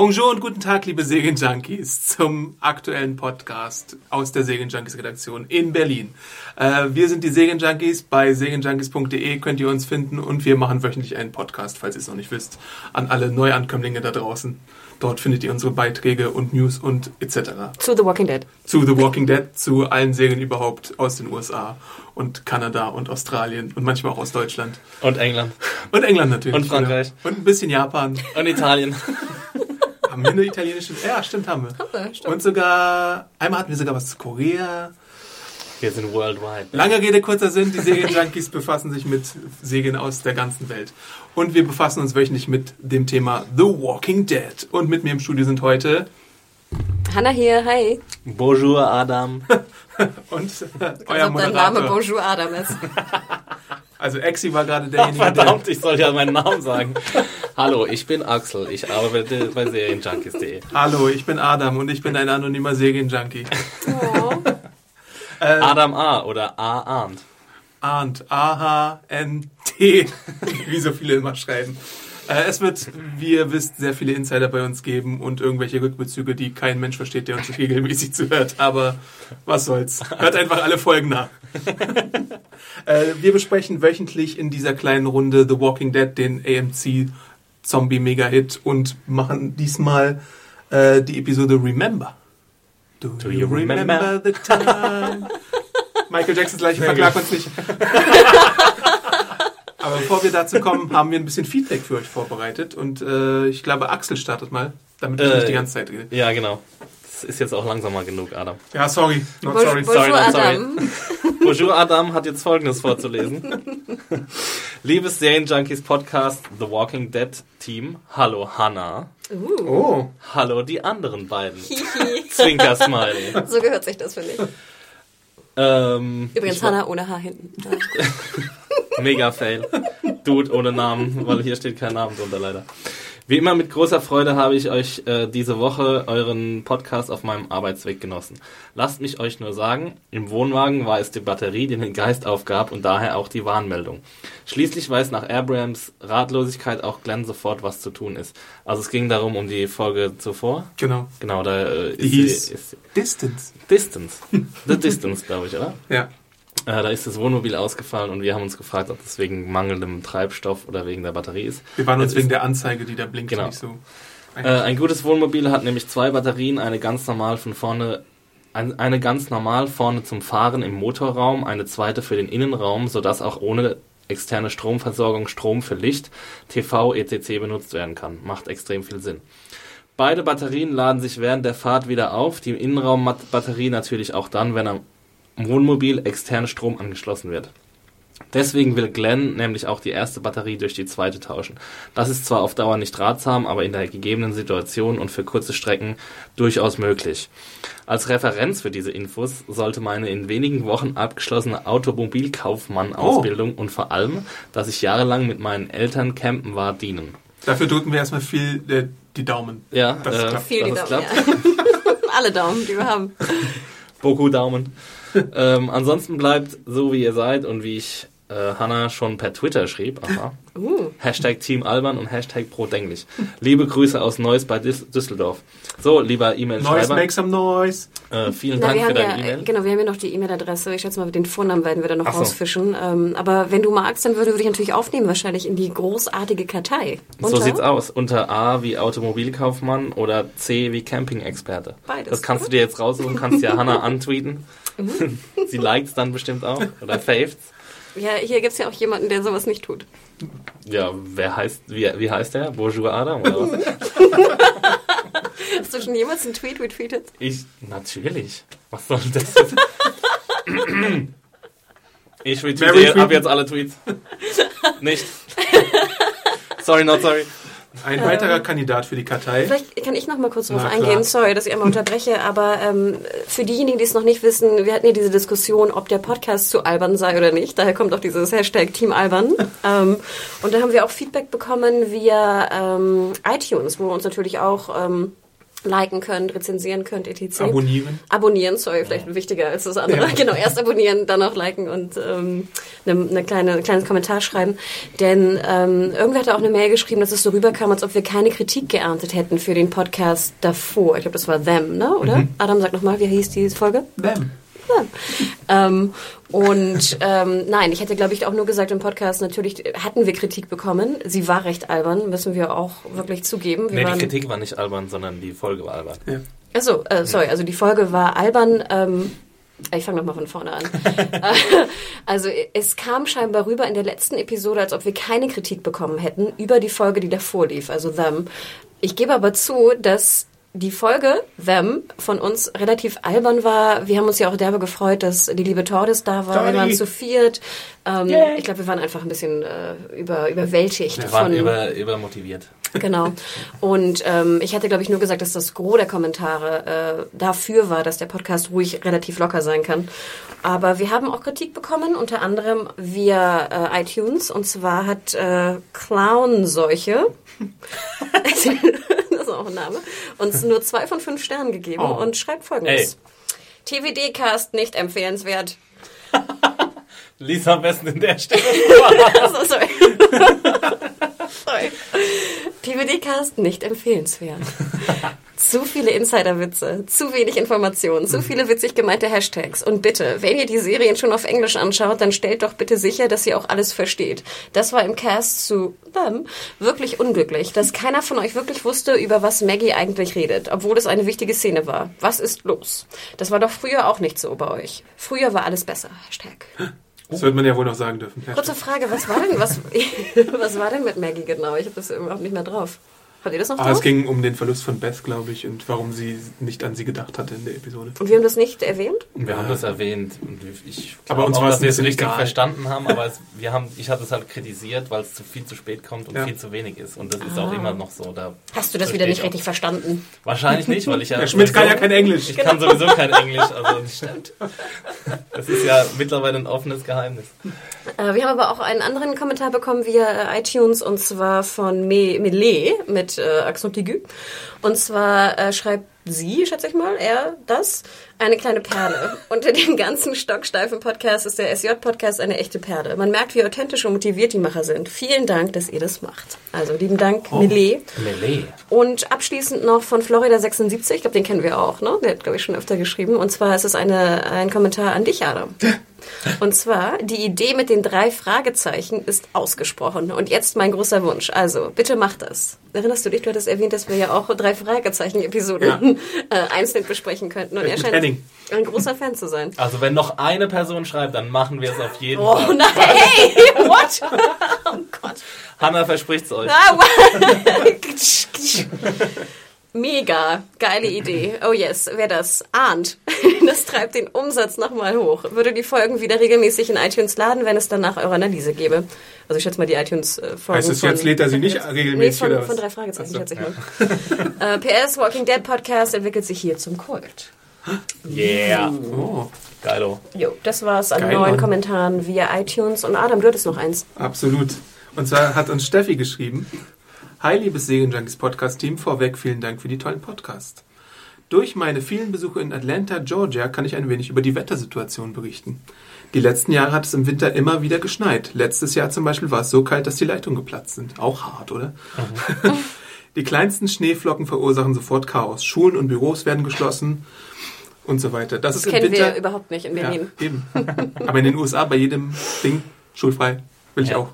Bonjour und guten Tag, liebe Serienjunkies, zum aktuellen Podcast aus der Serienjunkies Redaktion in Berlin. Äh, wir sind die Serienjunkies. Bei serienjunkies.de könnt ihr uns finden und wir machen wöchentlich einen Podcast, falls ihr es noch nicht wisst, an alle Neuankömmlinge da draußen. Dort findet ihr unsere Beiträge und News und etc. Zu The Walking Dead. Zu The Walking Dead, zu allen Serien überhaupt aus den USA und Kanada und Australien und manchmal auch aus Deutschland. Und England. Und England natürlich. Und Frankreich. Genau. Und ein bisschen Japan. Und Italien. Haben wir eine italienische? Ja, stimmt, haben wir. Haben wir, stimmt. Und sogar, einmal hatten wir sogar was zu Korea. Wir sind worldwide. Lange Rede, kurzer Sinn, die Serienjunkies befassen sich mit Serien aus der ganzen Welt. Und wir befassen uns wöchentlich mit dem Thema The Walking Dead. Und mit mir im Studio sind heute Hanna hier, hi. Bonjour, Adam. und äh, euer ob dein Name Moderator. Bonjour Adam ist. Also Exi war gerade Ach, derjenige, verdammt, ich soll ja meinen Namen sagen. Hallo, ich bin Axel. Ich arbeite bei Serienjunkies.de. der... Hallo, ich bin Adam und ich bin ein anonymer Serienjunkie. Oh. Adam A. oder A. Arndt. Arndt. A-H-N-T. Wie so viele immer schreiben. Äh, Es wird, wie ihr wisst, sehr viele Insider bei uns geben und irgendwelche Rückbezüge, die kein Mensch versteht, der uns regelmäßig zuhört. Aber was soll's. Hört einfach alle Folgen nach. Äh, Wir besprechen wöchentlich in dieser kleinen Runde The Walking Dead, den AMC Zombie Mega-Hit und machen diesmal äh, die Episode Remember. Do, you remember? the time? Michael Jacksons gleiche verklagt uns nicht. Aber bevor wir dazu kommen, haben wir ein bisschen Feedback für euch vorbereitet. Und äh, ich glaube, Axel startet mal, damit ich Äh, nicht die ganze Zeit rede. Ja, genau. Das ist jetzt auch langsam mal genug, Adam. Ja, sorry. Not Bonjour, sorry. Bonjour not sorry. Adam. Bonjour, Adam hat jetzt Folgendes vorzulesen. Liebes Serienjunkies Podcast The Walking Dead Team. Hallo, Hannah. Uh, Oh, Hallo, die anderen beiden. hihi. Zwinker-Smiley. So gehört sich das, finde ich. Ähm, Übrigens ich war- Hanna ohne Haar hinten. Mega Fail. Dude ohne Namen, weil hier steht kein Name drunter leider. Wie immer mit großer Freude habe ich euch äh, diese Woche euren Podcast auf meinem Arbeitsweg genossen. Lasst mich euch nur sagen, im Wohnwagen war es die Batterie, die den Geist aufgab und daher auch die Warnmeldung. Schließlich weiß nach Abrams Ratlosigkeit auch Glenn sofort, was zu tun ist. Also es ging darum, um die Folge zuvor. genau. Genau, da äh, ist, Die hieß sie- ist Distance. Distance. The Distance, glaube ich, oder? Ja. Äh, da ist das Wohnmobil ausgefallen und wir haben uns gefragt, ob das wegen mangelndem Treibstoff oder wegen der Batterie ist. Wir waren uns wegen der Anzeige, die da blinkt, Genau. nicht so. äh, ein gutes Wohnmobil hat nämlich zwei Batterien, eine ganz normal von vorne, ein, eine ganz normal vorne zum Fahren im Motorraum, eine zweite für den Innenraum, sodass auch ohne externe Stromversorgung Strom für Licht, TV, etc. benutzt werden kann. Macht extrem viel Sinn. Beide Batterien laden sich während der Fahrt wieder auf, die Innenraumbatterie natürlich auch dann, wenn am Wohnmobil externe Strom angeschlossen wird. Deswegen will Glenn nämlich auch die erste Batterie durch die zweite tauschen. Das ist zwar auf Dauer nicht ratsam, aber in der gegebenen Situation und für kurze Strecken durchaus möglich. Als Referenz für diese Infos sollte meine in wenigen Wochen abgeschlossene Automobilkaufmann-Ausbildung und vor allem, dass ich jahrelang mit meinen Eltern campen war, dienen. Dafür drücken wir erstmal viel äh, die Daumen. Ja, Das äh, klappt. Viel die Daumen. klappt. Ja. Alle Daumen, die wir haben. Boku Daumen. Ähm, ansonsten bleibt so, wie ihr seid und wie ich äh, Hanna schon per Twitter schrieb. Aha. Uh. Hashtag Team Alban und Hashtag Prodenglich. Liebe Grüße aus Neuss bei Düs Düsseldorf. So, lieber E-Mail-Schreiber, make some noise. äh, vielen Na, Dank für deine ja, E-Mail. genau, wir haben ja noch die E-Mail-Adresse. Ich schätze mal, den Vornamen werden wir dann noch Ach so. rausfischen. Ähm, aber wenn du magst, dann würde, würde ich natürlich aufnehmen, wahrscheinlich in die großartige Kartei. So Unter- sieht's aus. Unter A wie Automobilkaufmann oder C wie Camping-Experte. Beides, Das kannst du dir jetzt raussuchen, kannst ja Hanna antweeten. Mhm. Sie liked's dann bestimmt auch. Oder favet's. Ja, hier gibt's ja auch jemanden, der sowas nicht tut. Ja, wer heißt, wie, wie heißt der? Bonjour Adam oder was? Hast du schon jemals einen Tweet retweetet? Ich, natürlich. Was soll das jetzt? Ich retweete ab jetzt alle Tweets. Nicht. sorry, not sorry. Ein weiterer Kandidat für die Kartei. Vielleicht kann ich noch mal kurz drauf Na, eingehen. Sorry, dass ich einmal unterbreche, aber ähm, für diejenigen, die es noch nicht wissen, wir hatten ja diese Diskussion, ob der Podcast zu albern sei oder nicht. Daher kommt auch dieses Hashtag Team Albern. ähm, und da haben wir auch Feedback bekommen via ähm, iTunes, wo ihr uns natürlich auch ähm, liken könnt, rezensieren könnt, etc. Abonnieren. Abonnieren, sorry, vielleicht wichtiger als das andere. Ja. Genau, erst abonnieren, dann auch liken und ähm, eine, eine kleine, ein kleines Kommentar schreiben. Denn ähm, irgendwer hat auch eine Mail geschrieben, dass es so rüberkam, als ob wir keine Kritik geerntet hätten für den Podcast davor. Ich glaube, das war Them, ne? Oder? Adam, sag nochmal, wie hieß die Folge? Them. Ähm, und ähm, nein, ich hätte, glaube ich, auch nur gesagt im Podcast, natürlich hatten wir Kritik bekommen. Sie war recht albern, müssen wir auch wirklich zugeben. Wir Nee, die Kritik war nicht albern, sondern die Folge war albern. Ja. Achso, äh, sorry, also die Folge war albern. Ähm, ich fange nochmal von vorne an. Äh, also es kam scheinbar rüber in der letzten Episode, als ob wir keine Kritik bekommen hätten über die Folge, die davor lief, also Them. Ich gebe aber zu, dass die Folge Them von uns relativ albern war. Wir haben uns ja auch derbe gefreut, dass die liebe Tordes da war. Wir waren zu viert. Ähm, Ich glaube, wir waren einfach ein bisschen äh, über, überwältigt Wir waren von über, übermotiviert. Genau. Und ähm, ich hatte, glaube ich, nur gesagt, dass das Gros der Kommentare äh, dafür war, dass der Podcast ruhig relativ locker sein kann. Aber wir haben auch Kritik bekommen, unter anderem via äh, iTunes. Und zwar hat äh, Clownseuche, auch ein Name, uns nur zwei von fünf Sternen gegeben Oh. und schreibt folgendes. TVD-Cast nicht empfehlenswert. Lies am besten in der Stelle. Also, sorry. sorry. TVD-Cast nicht empfehlenswert. Zu viele Insiderwitze, zu wenig Informationen, zu viele witzig gemeinte Hashtags. Und bitte, wenn ihr die Serien schon auf Englisch anschaut, dann stellt doch bitte sicher, dass ihr auch alles versteht. Das war im Cast zu Them wirklich unglücklich, dass keiner von euch wirklich wusste, über was Maggie eigentlich redet, obwohl es eine wichtige Szene war. Was ist los? Das war doch früher auch nicht so bei euch. Früher war alles besser. Hashtag. Das wird man ja wohl noch sagen dürfen. Kurze Frage, was war denn, was, was war denn mit Maggie genau? Ich habe das überhaupt nicht mehr drauf. Habt ihr das noch Ah, drauf? es ging um den Verlust von Beth, glaube ich, und warum sie nicht an sie gedacht hatte in der Episode. Und wir haben das nicht erwähnt? Wir haben das erwähnt und ich Aber uns auch, war es dass wir es ein bisschen richtig egal. verstanden haben, aber es, wir haben, ich hatte es halt kritisiert, weil es zu viel zu spät kommt und Ja. viel zu wenig ist. Und das ist auch immer noch so. Da Hast du das wieder nicht richtig verstanden? Wahrscheinlich nicht, weil ich ja. Der Schmidt kann ja kein Englisch. Ich kann sowieso kein Englisch, also das stimmt. Das ist ja mittlerweile ein offenes Geheimnis. Äh, wir haben aber auch einen anderen Kommentar bekommen via iTunes und zwar von Me Mele mit äh, Accent aigu. Und zwar äh, schreibt sie, schätze ich mal, er das, eine kleine Perle. Unter dem ganzen stocksteifen Podcast ist der SJ-Podcast eine echte Perle. Man merkt, wie authentisch und motiviert die Macher sind. Vielen Dank, dass ihr das macht. Also lieben Dank, Mele. Melee. Und abschließend noch von Florida76, ich glaube, den kennen wir auch, ne? Der hat, glaube ich, schon öfter geschrieben. Und zwar ist es eine, ein Kommentar an dich, Adam. Und zwar, die Idee mit den drei Fragezeichen ist ausgesprochen. Und jetzt mein großer Wunsch. Also, bitte mach das. Erinnerst du dich, du hattest erwähnt, dass wir ja auch drei Fragezeichen-Episoden äh, einzeln besprechen könnten. Und er scheint Henning. ein großer Fan zu sein. Also wenn noch eine Person schreibt, dann machen wir es auf jeden Oh Fall. nein, hey, what? Oh Gott. Hanna verspricht's euch. Ah. Mega, geile Idee. Oh yes, wer das ahnt, das treibt den Umsatz nochmal hoch. Würde die Folgen wieder regelmäßig in iTunes laden, wenn es danach eure Analyse gäbe. Also ich schätze mal die iTunes-Folgen. Heißt das jetzt, lädt er sie nicht Nee, regelmäßig von, oder was? von drei Fragezeichen, so, schätze ich mal. äh, PS Walking Dead Podcast entwickelt sich hier zum Kult. Yeah. Oh, Geilo. Jo, das war's an Geil, neuen Mann. Kommentaren via iTunes. Und Adam, du hattest noch eins. absolut. Und zwar hat uns Steffi geschrieben. Hi, liebes Serienjunkies Podcast-Team. Vorweg vielen Dank für die tollen Podcasts. Durch meine vielen Besuche in Atlanta, Georgia, kann ich ein wenig über die Wettersituation berichten. Die letzten Jahre hat es im Winter immer wieder geschneit. Letztes Jahr zum Beispiel war es so kalt, dass die Leitungen geplatzt sind. Auch hart, oder? die kleinsten Schneeflocken verursachen sofort Chaos. Schulen und Büros werden geschlossen und so weiter. Das, Das ist im kennen Winter wir überhaupt nicht in ja, Berlin. eben. Aber in den USA bei jedem Ding schulfrei. Will ich Ja. auch.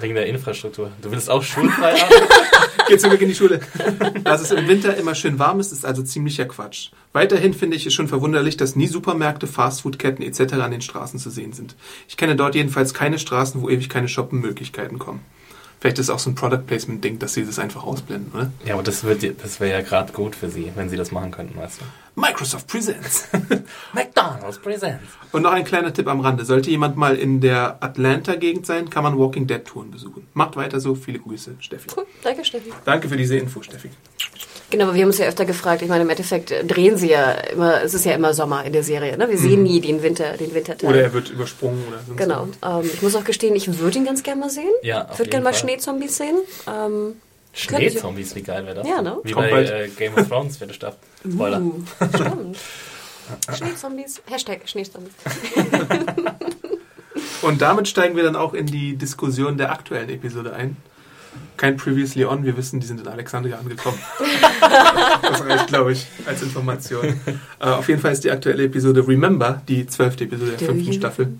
Wegen der Infrastruktur. Du willst auch schulfrei haben? Geht zurück in die Schule. Dass es im Winter immer schön warm ist, ist also ziemlicher Quatsch. Weiterhin finde ich es schon verwunderlich, dass nie Supermärkte, Fastfoodketten etc. an den Straßen zu sehen sind. Ich kenne dort jedenfalls keine Straßen, wo ewig keine Shoppenmöglichkeiten kommen. Vielleicht ist es auch so ein Product Placement Ding, dass sie das einfach ausblenden, oder? Ja, aber das, wird, das wäre ja gerade gut für sie, wenn sie das machen könnten, weißt du. Microsoft Presents. McDonald's Presents. Und noch ein kleiner Tipp am Rande. Sollte jemand mal in der Atlanta-Gegend sein, kann man Walking Dead Touren besuchen. Macht weiter so. Viele Grüße, Steffi. Cool, danke Steffi. Danke für diese Info, Steffi. Genau, aber wir haben uns ja öfter gefragt. Ich meine, im Endeffekt äh, drehen sie ja immer, es ist ja immer Sommer in der Serie. Ne? Wir sehen nie den Winter, den Winterteil. Oder er wird übersprungen oder sonst Genau. Ähm, ich muss auch gestehen, ich würde ihn ganz gerne mal sehen. Ja, ich würde gerne mal. Schneezombies sehen. Ähm, Schneezombies, wie geil wäre das? Ja, ne? Wie Kommt bei bald. äh, Game of Thrones, vierte Staffel. Spoiler. uh, stimmt. Schneezombies. Hashtag Schneezombies. Und damit steigen wir dann auch in die Diskussion der aktuellen Episode ein. Kein Previously On, wir wissen, die sind in Alexandria angekommen. das reicht, glaube ich, als Information. Äh, auf jeden Fall ist die aktuelle Episode Remember, die zwölfte Episode der fünften? Staffel.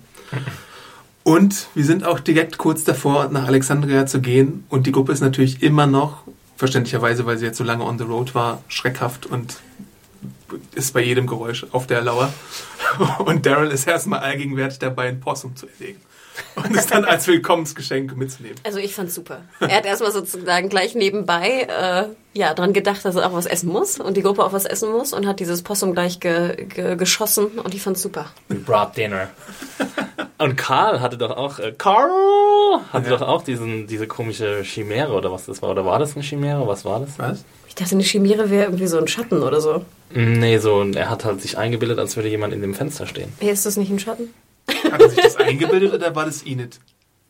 Und wir sind auch direkt kurz davor, nach Alexandria zu gehen. Und die Gruppe ist natürlich immer noch, verständlicherweise, weil sie jetzt so lange on the road war, schreckhaft und ist bei jedem Geräusch auf der Lauer. Und Daryl ist erstmal allgegenwärtig dabei, ein Possum zu erlegen. Und es dann als Willkommensgeschenk mitzunehmen. Also ich fand's super. Er hat erstmal sozusagen gleich nebenbei äh, ja dran gedacht, dass er auch was essen muss und die Gruppe auch was essen muss und hat dieses Possum gleich ge ge geschossen und ich fand's super. We brought dinner. Und Karl hatte doch auch, äh, Karl hatte Ja. doch auch diesen, diese komische Chimäre oder was das war. Oder war das eine Chimäre? Was war das? Was? Ich dachte, eine Chimäre wäre irgendwie so ein Schatten oder so. Nee, so, und er hat halt sich eingebildet, als würde jemand in dem Fenster stehen. Hey, ist das nicht ein Schatten? Hat er sich das eingebildet oder war das Enid?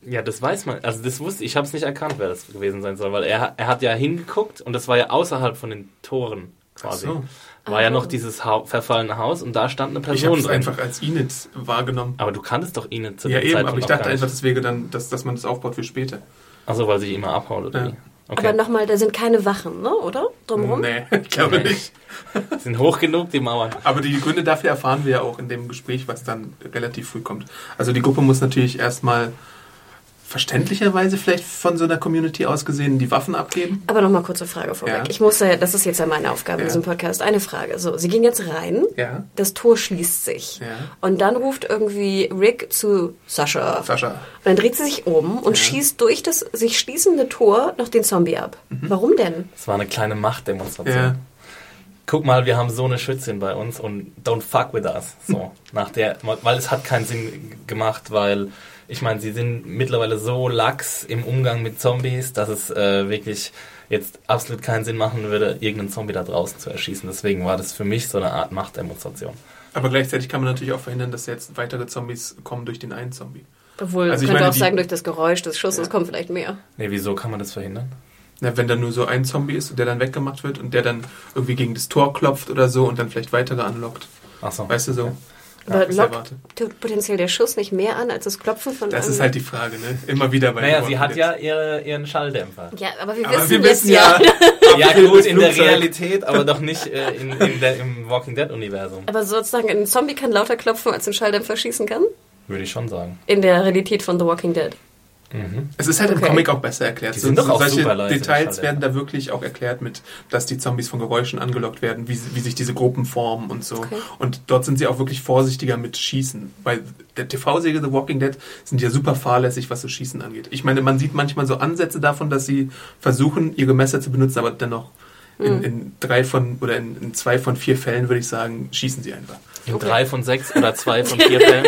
Ja, das weiß man. Also das wusste ich. Ich habe es nicht erkannt, wer das gewesen sein soll, weil er, er hat ja hingeguckt und das war ja außerhalb von den Toren quasi. Ach so. War ja noch dieses ha verfallene Haus und da stand eine Ich Person habe es drin. einfach als Enid wahrgenommen. Aber du kanntest doch ihn zu Ja, dem eben, Zeitpunkt aber ich dachte einfach, nicht. das wäre dann, dass, dass man das aufbaut für später. Achso, weil sie immer abhaut oder Ja. wie? Okay. Aber nochmal, da sind keine Wachen, ne? Oder? Drumherum? Nee, ich glaube Nee. nicht. sind hoch genug, die Mauern. Aber die Gründe dafür erfahren wir ja auch in dem Gespräch, was dann relativ früh kommt. Also die Gruppe muss natürlich erstmal verständlicherweise vielleicht von so einer Community aus gesehen die Waffen abgeben. Aber nochmal kurze Frage vorweg. Ja. Ich muss ja, das ist jetzt ja meine Aufgabe in Ja. diesem Podcast. Eine Frage. So, Sie gehen jetzt rein. Ja. Das Tor schließt sich. Ja. Und dann ruft irgendwie Rick zu Sascha. Sascha. Und dann dreht sie sich um und schießt durch das sich schließende Tor noch den Zombie ab. Warum denn? Das war eine kleine Machtdemonstration. Ja. Guck mal, wir haben so eine Schützin bei uns und don't fuck with us. So, nach der, weil es hat keinen Sinn gemacht, weil ich meine, sie sind mittlerweile so lax im Umgang mit Zombies, dass es äh, wirklich jetzt absolut keinen Sinn machen würde, irgendeinen Zombie da draußen zu erschießen. Deswegen war das für mich so eine Art Machtdemonstration. Aber gleichzeitig kann man natürlich auch verhindern, dass jetzt weitere Zombies kommen durch den einen Zombie. Obwohl, Also ich könnte meine, auch sagen, durch das Geräusch des Schusses Ja. kommt vielleicht mehr. Nee, wieso kann man das verhindern? Na, wenn da nur so ein Zombie ist, der dann weggemacht wird und der dann irgendwie gegen das Tor klopft oder so und dann vielleicht weitere anlockt. Achso. Weißt du so? Aber lockt potenziell der Schuss nicht mehr an als das Klopfen von Das ist halt die Frage, ne? Immer wieder bei Naja, The sie hat Dead. ja ihre, ihren Schalldämpfer. Ja, aber wir Aber wissen wir jetzt wissen ja, Ja, gut, in der. Realität, aber doch nicht äh, in, in der, im Walking Dead-Universum. Aber sozusagen ein Zombie kann lauter klopfen, als ein Schalldämpfer schießen kann? Würde ich schon sagen. In der Realität von The Walking Dead. Es ist halt im Okay. Comic auch besser erklärt. Die So- sind doch so auch solche super leise, Details werden da wirklich auch erklärt mit, dass die Zombies von Geräuschen angelockt werden, wie, wie sich diese Gruppen formen und so. Okay. Und dort sind sie auch wirklich vorsichtiger mit Schießen. Bei der TV-Serie The Walking Dead sind ja super fahrlässig, was so Schießen angeht. Ich meine, man sieht manchmal so Ansätze davon, dass sie versuchen, ihre Messer zu benutzen, aber dennoch in, in drei von oder in, in zwei von vier Fällen würde ich sagen, schießen sie einfach. In drei von sechs oder zwei von vier Fällen.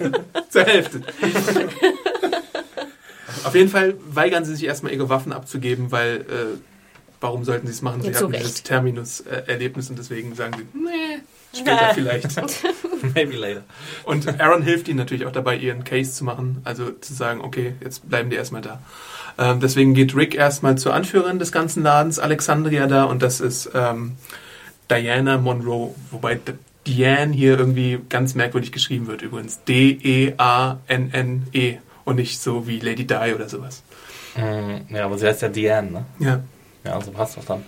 Zur Hälfte. Auf jeden Fall weigern sie sich erstmal ihre Waffen abzugeben, weil äh, warum sollten sie es machen? Sie zu hatten Recht. dieses Terminus-Erlebnis und deswegen sagen sie, nee, später vielleicht. Maybe later. Und Aaron hilft ihnen natürlich auch dabei, ihren Case zu machen, also zu sagen, okay, jetzt bleiben die erstmal da. Ähm, deswegen geht Rick erstmal zur Anführerin des ganzen Ladens, Alexandria da, und das ist ähm, Diana Monroe, wobei Diane hier irgendwie ganz merkwürdig geschrieben wird übrigens. D-E-A-N-N-E und nicht so wie Lady Di oder sowas. Mm, Ja, aber sie heißt ja Diane, ne? Ja. Ja, also passt doch dann.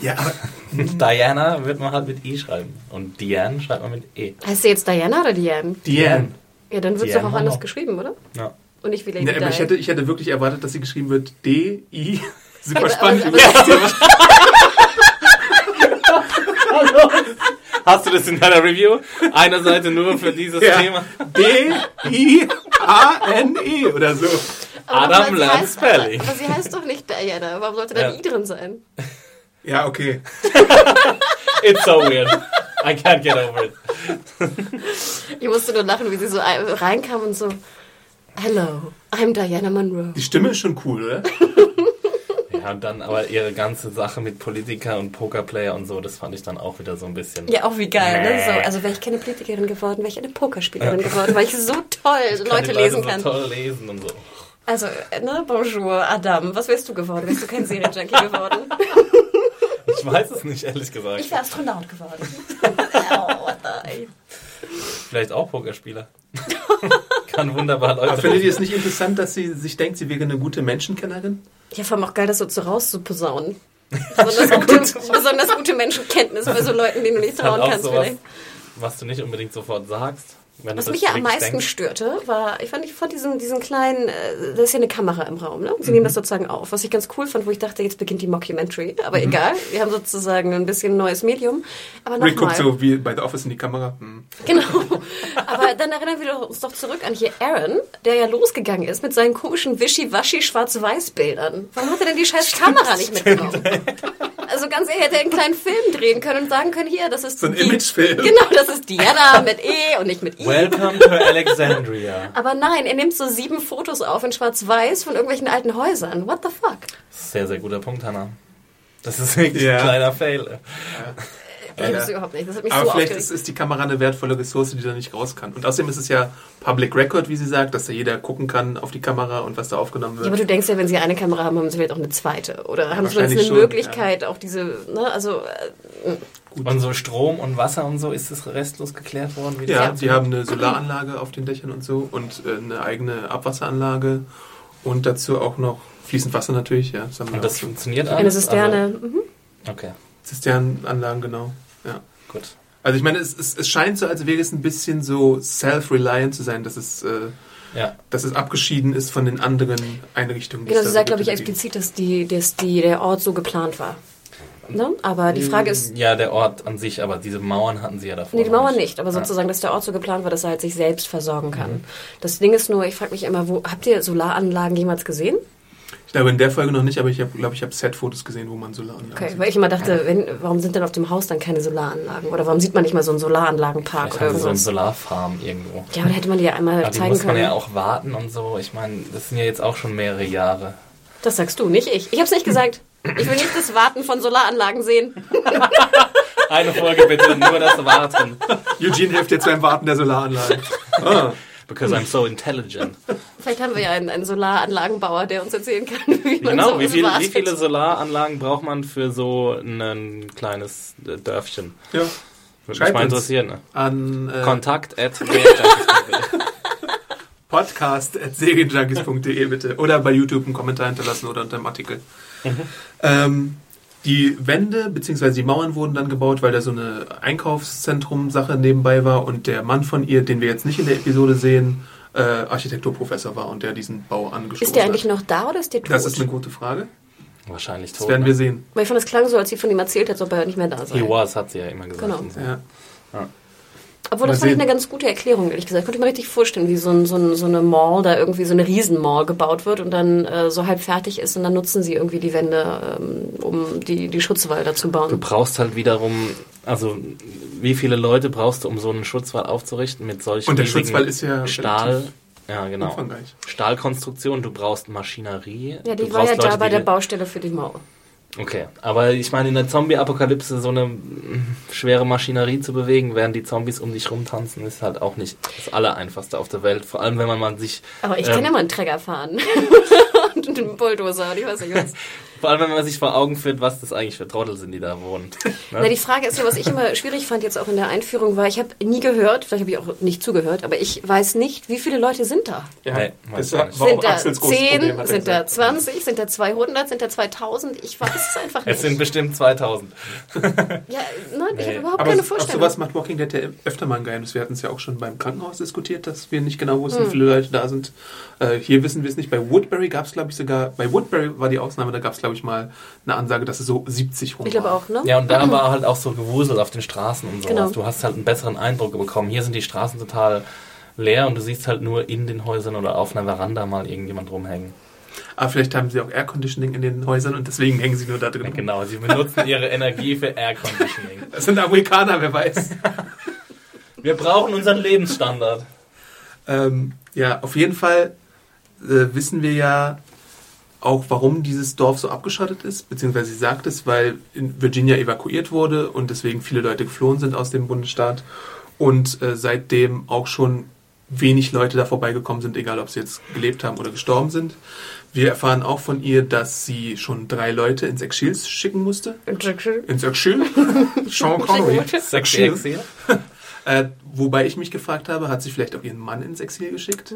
Ja, aber Diana wird man halt mit I schreiben. Und Diane schreibt man mit E. Heißt sie jetzt Diana oder Diane? Diane. Ja, dann wird es doch auch anders Monroe. geschrieben, oder? Ja. Und nicht wie Lady Ja, aber Di. ich hätte, ich hätte wirklich erwartet, dass sie geschrieben wird D-I. Super Aber- spannend. aber- übrigens. Hast du das in deiner Review? Eine Seite nur für dieses Ja. Thema. D-I-A-N-A. A-N-E oder so. Aber Adam heißt- Spelling. Aber sie heißt doch nicht Diana. Warum sollte da Ja. ein I drin sein? Ja, okay. It's so weird. I can't get over it. Ich musste nur lachen, wie sie so ein- reinkam und so, Hello, I'm Diana Monroe. Die Stimme ist schon cool, oder? Ja, und dann aber ihre ganze Sache mit Politiker und Pokerplayer und so, das fand ich dann auch wieder so ein bisschen. Ja, auch wie geil, ne? So, also wäre ich keine Politikerin geworden, wäre ich eine Pokerspielerin geworden, weil ich so toll Kann Leute die lesen so kann. toll lesen und so. Also, äh, ne, bonjour, Adam, was wärst du geworden? Wärst du kein Serienjunkie geworden? Ich weiß es nicht, ehrlich gesagt. Ich wäre Astronaut geworden. oh, nein. Vielleicht auch Pokerspieler. Kann wunderbar Leute. Aber findet ihr es nicht interessant, dass sie sich denkt, sie wäre eine gute Menschenkennerin? Ja, vor allem auch geil, das so zu rauszuposaunen. Besonders gute, besonders gute Menschenkenntnis bei so Leuten, denen du nicht trauen kannst. sowas, vielleicht. was du nicht unbedingt sofort sagst. Wenn Was mich ja am meisten denkst. störte, war, ich fand, ich fand diesen, diesen kleinen, äh, da ist ja eine Kamera im Raum, ne? Sie nehmen das sozusagen auf. Was ich ganz cool fand, wo ich dachte, jetzt beginnt die Mockumentary. Aber egal, wir haben sozusagen ein bisschen ein neues Medium. Aber Rick guckt so wie bei The Office in die Kamera. Hm. Genau. Aber dann erinnern wir uns doch zurück an hier Aaron, der ja losgegangen ist mit seinen komischen Wischi-Waschi Schwarz-Weiß-Bildern. Warum hat er denn die scheiß Kamera nicht mitgenommen? Also ganz ehrlich, hätte er einen kleinen Film drehen können und sagen können, hier, das ist So ein die, Imagefilm. Genau, das ist Diana mit E und nicht mit I. Welcome to Alexandria. Aber nein, er nimmt so sieben Fotos auf in Schwarz-Weiß von irgendwelchen alten Häusern. What the fuck? Sehr, sehr guter Punkt, Hannah. Das ist wirklich Ja. ein kleiner Fail. Ich ja. das überhaupt nicht. Das hat mich Aber so vielleicht ist, ist die Kamera eine wertvolle Ressource, die da nicht raus kann. Und außerdem ist es ja Public Record, wie sie sagt, dass da jeder gucken kann auf die Kamera und was da aufgenommen wird. Ja, aber du denkst ja, wenn sie eine Kamera haben, haben sie vielleicht auch eine zweite. Oder haben sie zumindest eine schon, Möglichkeit, auch diese, ne, also, äh, Und so Strom und Wasser und so, ist das restlos geklärt worden? Ja, die haben eine Solaranlage auf den Dächern und so und äh, eine eigene Abwasseranlage und dazu auch noch fließend Wasser natürlich, ja. Das haben wir Und das auch funktioniert eine alles? Zisterne. Mhm. Okay, Zisternenanlagen, genau. Ja. gut. Also ich meine, es, es, es scheint so, als wäre es ein bisschen so self-reliant zu sein, dass es, äh, Ja, dass es abgeschieden ist von den anderen Einrichtungen. Genau, sie sagt, so glaube ich, explizit, dass, die, dass die, der Ort so geplant war. Ne? Aber die Frage ist, ja, der Ort an sich, aber diese Mauern hatten sie ja davor. nee, die noch Mauer nicht, aber Ja. sozusagen, dass der Ort so geplant war, dass er halt sich selbst versorgen kann. Das Ding ist nur, ich frage mich immer, wo, habt ihr Solaranlagen jemals gesehen? Ich glaube in der Folge noch nicht, aber ich habe, glaube ich, habe Set-Fotos gesehen, wo man Solaranlagen Okay, sieht. weil ich immer dachte, wenn, warum sind denn auf dem Haus dann keine Solaranlagen? Oder warum sieht man nicht mal so einen Solaranlagenpark oder so eine? Solarfarm irgendwo. Ja, aber da hätte man die ja einmal Aber die zeigen muss man können. ja auch warten und so. Ich meine, das sind ja jetzt auch schon mehrere Jahre. Das sagst du, nicht ich. Ich hab's nicht gesagt. Ich will nicht das Warten von Solaranlagen sehen. Eine Folge bitte, nur das Warten. Eugene hilft jetzt beim Warten der Solaranlagen. Ah, Because I'm so intelligent. Vielleicht haben wir ja einen, einen Solaranlagenbauer, der uns erzählen kann, wie man Genau, so wie, viel, wie viele Solaranlagen braucht man für so ein kleines Dörfchen? ja. Würde mich Schreibt mal uns. interessieren. Ne? An äh, Kontakt at podcast.serienjunkies.de bitte. Oder bei YouTube einen Kommentar hinterlassen oder unter dem Artikel. Ähm, die Wände bzw. die Mauern wurden dann gebaut, weil da so eine Einkaufszentrum-Sache nebenbei war und der Mann von ihr, den wir jetzt nicht in der Episode sehen, äh, Architekturprofessor war und der diesen Bau angestoßen Ist der eigentlich hat. noch da oder ist der tot? Das ist eine gute Frage. Wahrscheinlich tot. Das werden wir ne? sehen. Weil ich fand, es klang so, als sie von ihm erzählt hat, als ob er nicht mehr da sei. He was, hat sie ja immer gesagt. Genau. Ja. Obwohl, das fand ich eine ganz gute Erklärung, ehrlich gesagt. Konnte ich mir richtig vorstellen, wie so, ein, so, ein, so eine Mall, da irgendwie so eine Riesenmall gebaut wird und dann äh, so halb fertig ist und dann nutzen sie irgendwie die Wände, ähm, um die, die Schutzwälder zu Du bauen. brauchst halt wiederum, also wie viele Leute brauchst du, um so einen Schutzwall aufzurichten mit solchen Und der Schutzwall ist ja Stahl, ja genau, umfangreich. Stahlkonstruktion. Du brauchst Maschinerie. Ja, du die war ja da bei der Baustelle für die Mall. Okay, aber ich meine, in der Zombie-Apokalypse so eine schwere Maschinerie zu bewegen, während die Zombies um dich rumtanzen, ist halt auch nicht das Allereinfachste auf der Welt. Vor allem, wenn man sich, Aber ich ähm, kann ja mal einen Träger fahren. und einen Bulldozer ich weiß nicht was. vor allem, wenn man sich vor Augen führt, was das eigentlich für Trottel sind, die da wohnen. Ne? Na, die Frage ist ja, was ich immer schwierig fand jetzt auch in der Einführung, war, ich habe nie gehört, vielleicht habe ich auch nicht zugehört, aber ich weiß nicht, wie viele Leute sind da? Ja, Nee, das war, ich war Sind da Axels großes Problem, 10, hat er sind da gesagt. 20, sind da 200, sind da 2000? Ich weiß es einfach nicht. Es sind bestimmt 2000. ja, nein, ich Nee. habe überhaupt Aber keine Vorstellung. sowas macht Walking Dead ja öfter mal ein Geheimnis. Wir hatten es ja auch schon beim Krankenhaus diskutiert, dass wir nicht genau Hm. wussten, wie viele Leute da sind. Äh, hier wissen wir es nicht. Bei Woodbury gab es, glaube ich, sogar, bei Woodbury war die Ausnahme, da gab es, glaube ich, mal eine Ansage, dass es so 70 rum ich glaube auch, ne? Ja, und da war halt auch so Gewusel auf den Straßen und sowas. Genau. Du hast halt einen besseren Eindruck bekommen. Hier sind die Straßen total leer und du siehst halt nur in den Häusern oder auf einer Veranda mal irgendjemand rumhängen. Aber vielleicht haben sie auch Air Conditioning in den Häusern und deswegen hängen sie nur da drin. Ja, genau, sie benutzen ihre Energie für Air Conditioning. Das sind Amerikaner, wer weiß. Wir brauchen unseren Lebensstandard. ähm, ja, auf jeden Fall äh, wissen wir ja auch, warum dieses Dorf so abgeschottet ist, beziehungsweise sie sagt es, weil in Virginia evakuiert wurde und deswegen viele Leute geflohen sind aus dem Bundesstaat und äh, seitdem auch schon wenig Leute da vorbeigekommen sind, egal ob sie jetzt gelebt haben oder gestorben sind. Wir erfahren auch von ihr, dass sie schon drei Leute ins Exil schicken musste. Ins Exil? Sean Connery. Exil. Äh, wobei ich mich gefragt habe, hat sie vielleicht auch ihren Mann ins Exil geschickt?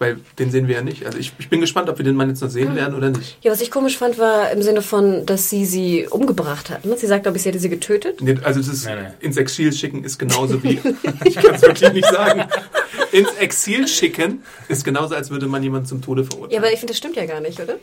Weil den sehen wir ja nicht. Also ich, ich bin gespannt, ob wir den Mann jetzt noch sehen werden oder nicht. Ja, was ich komisch fand, war im Sinne von, dass sie sie umgebracht hat. ne? Sie sagt, glaube ich, sie hätte sie getötet. Nee, Also das ist, Nee, nee. ins Exil schicken ist genauso wie, ich kann es wirklich nicht sagen, ins Exil schicken ist genauso, als würde man jemanden zum Tode Ja, verurteilen. aber ich finde, das stimmt ja gar nicht, oder?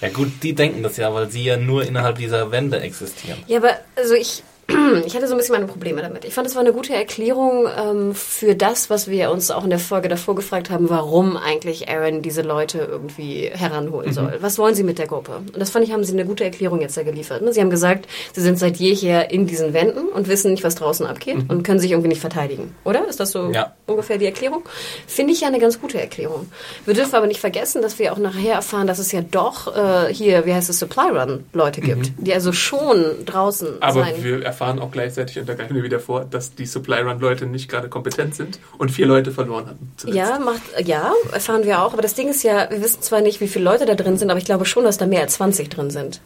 Ja gut, die denken das ja, weil sie ja nur innerhalb dieser Wände existieren. Ja, aber also ich, ich hatte so ein bisschen meine Probleme damit. Ich fand, es war eine gute Erklärung ähm, für das, was wir uns auch in der Folge davor gefragt haben, warum eigentlich Aaron diese Leute irgendwie heranholen soll. Was wollen sie mit der Gruppe? Und das fand ich, haben sie eine gute Erklärung jetzt da geliefert. Ne? Sie haben gesagt, sie sind seit jeher in diesen Wänden und wissen nicht, was draußen abgeht und können sich irgendwie nicht verteidigen. Oder? Ist das so Ja. ungefähr die Erklärung? Finde ich ja eine ganz gute Erklärung. Wir dürfen aber nicht vergessen, dass wir auch nachher erfahren, dass es ja doch äh, hier, wie heißt es, Supply Run Leute gibt, die also schon draußen Aber sein. wir erfahren auch gleichzeitig, und da greifen wir wieder vor, dass die Supply Run Leute nicht gerade kompetent sind und vier Leute verloren hatten. zuletzt. Ja, macht, ja, erfahren wir auch. Aber das Ding ist ja, wir wissen zwar nicht, wie viele Leute da drin sind, aber ich glaube schon, dass da mehr als 20 drin sind.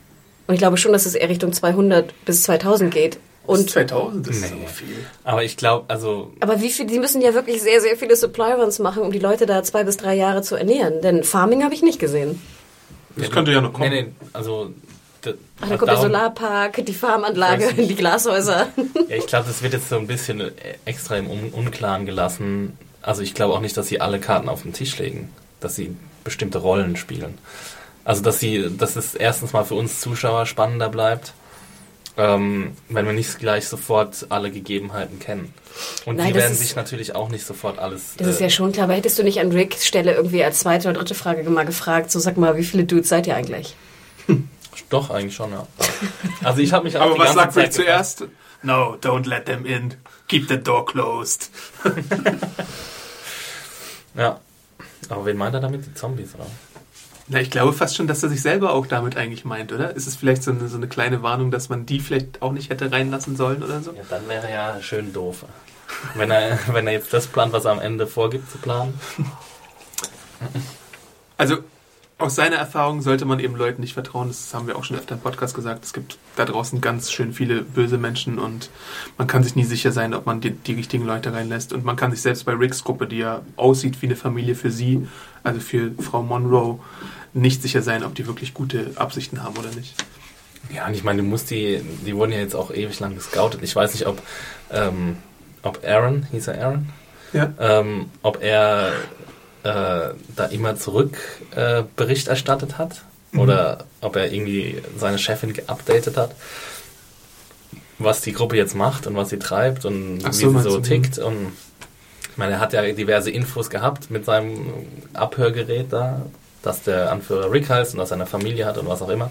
Und ich glaube schon, dass es eher Richtung 200 bis 2000 geht. Und Und, 2000 ist Nee. so viel. Aber ich glaube, also aber wie viel, die müssen ja wirklich sehr, sehr viele Supply Runs machen, um die Leute da zwei bis drei Jahre zu ernähren. Denn Farming habe ich nicht gesehen. Das könnte ja noch kommen. Nee, nee, also Ach, da kommt der darum- Solarpark, die Farmanlage, die Glashäuser. Ja, ich glaube, das wird jetzt so ein bisschen äh, extra im Un Unklaren gelassen. Also ich glaube auch nicht, dass sie alle Karten auf den Tisch legen, dass sie bestimmte Rollen spielen. Also dass sie, dass es erstens mal für uns Zuschauer spannender bleibt, ähm, wenn wir nicht gleich sofort alle Gegebenheiten kennen. Und Nein, die werden ist- sich natürlich auch nicht sofort alles. Das ist äh, ja schon klar, aber hättest du nicht an Ricks Stelle irgendwie als zweite oder dritte Frage mal gefragt, so sag mal, wie viele Dudes seid ihr eigentlich? Doch, eigentlich schon, ja. Also ich habe mich auch Aber die was sagt Rick zuerst? No, don't let them in. Keep the door closed. Ja. Aber wen meint er damit? Die Zombies, oder? Na, ich glaube fast schon, dass er sich selber auch damit eigentlich meint, oder? Ist es vielleicht so eine, so eine kleine Warnung, dass man die vielleicht auch nicht hätte reinlassen sollen oder so? Ja, dann wäre ja schön doof. Wenn er, wenn er jetzt das plant, was er am Ende vorgibt zu planen. Also aus seiner Erfahrung sollte man eben Leuten nicht vertrauen. Das haben wir auch schon öfter im Podcast gesagt. Es gibt da draußen ganz schön viele böse Menschen und man kann sich nie sicher sein, ob man die, die richtigen Leute reinlässt. Und man kann sich selbst bei Ricks Gruppe, die ja aussieht wie eine Familie für sie, also für Frau Monroe, nicht sicher sein, ob die wirklich gute Absichten haben oder nicht. Ja, und ich meine, du musst die, die wurden ja jetzt auch ewig lang gescoutet. Ich weiß nicht, ob, ähm, ob Aaron, hieß er Aaron, Ja. ähm, ob er äh, da immer zurück äh, Bericht erstattet hat oder ob er irgendwie seine Chefin geupdatet hat, was die Gruppe jetzt macht und was sie treibt und Ach wie so, sie so du, tickt. Und ich meine, er hat ja diverse Infos gehabt mit seinem Abhörgerät da, dass der Anführer Rick heißt und dass er eine Familie hat und was auch immer.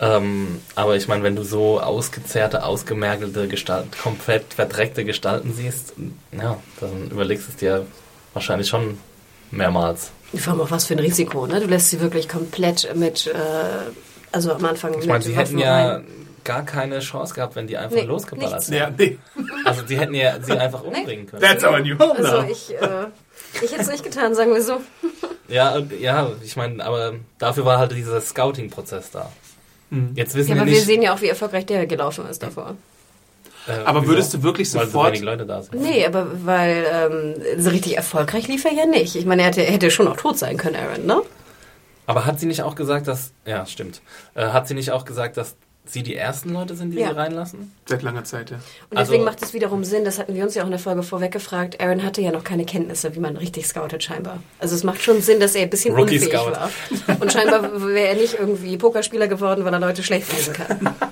Ähm, aber ich meine, wenn du so ausgezerrte, ausgemergelte, Gestalt, komplett verdreckte Gestalten siehst, ja, dann überlegst du es dir wahrscheinlich schon mehrmals. Vor allem auch was für ein Risiko, ne? Du lässt sie wirklich komplett mit, äh, also am Anfang Ich meine, sie hätten ja rein. gar keine Chance gehabt, wenn die einfach Nee, losgeballert nichts. wären. Ja, nee. Also die hätten ja sie einfach umbringen können. That's our new home Also ich, äh, ich hätte es nicht getan, sagen wir so. Ja, und- ja, ich meine, aber dafür war halt dieser Scouting-Prozess da. Mhm. Jetzt wissen Ja, wir aber nicht. wir sehen ja auch, wie erfolgreich der gelaufen ist davor. Äh, Aber würdest du wirklich Weil so sofort- wenig Leute da sind. Nee, aber weil ähm, so richtig erfolgreich lief er ja nicht. Ich meine, er hätte, er hätte schon auch tot sein können, Aaron, ne? Aber hat sie nicht auch gesagt, dass. Ja, stimmt. Äh, hat sie nicht auch gesagt, dass sie die ersten Leute sind, die Ja. sie reinlassen? Seit langer Zeit, ja. Und Also- deswegen macht es wiederum Sinn, das hatten wir uns ja auch in der Folge vorweg gefragt, Aaron hatte ja noch keine Kenntnisse, wie man richtig scoutet scheinbar. Also es macht schon Sinn, dass er ein bisschen Rookie unfähig Scout. war. Und scheinbar wäre er nicht irgendwie Pokerspieler geworden, weil er Leute schlecht lesen kann.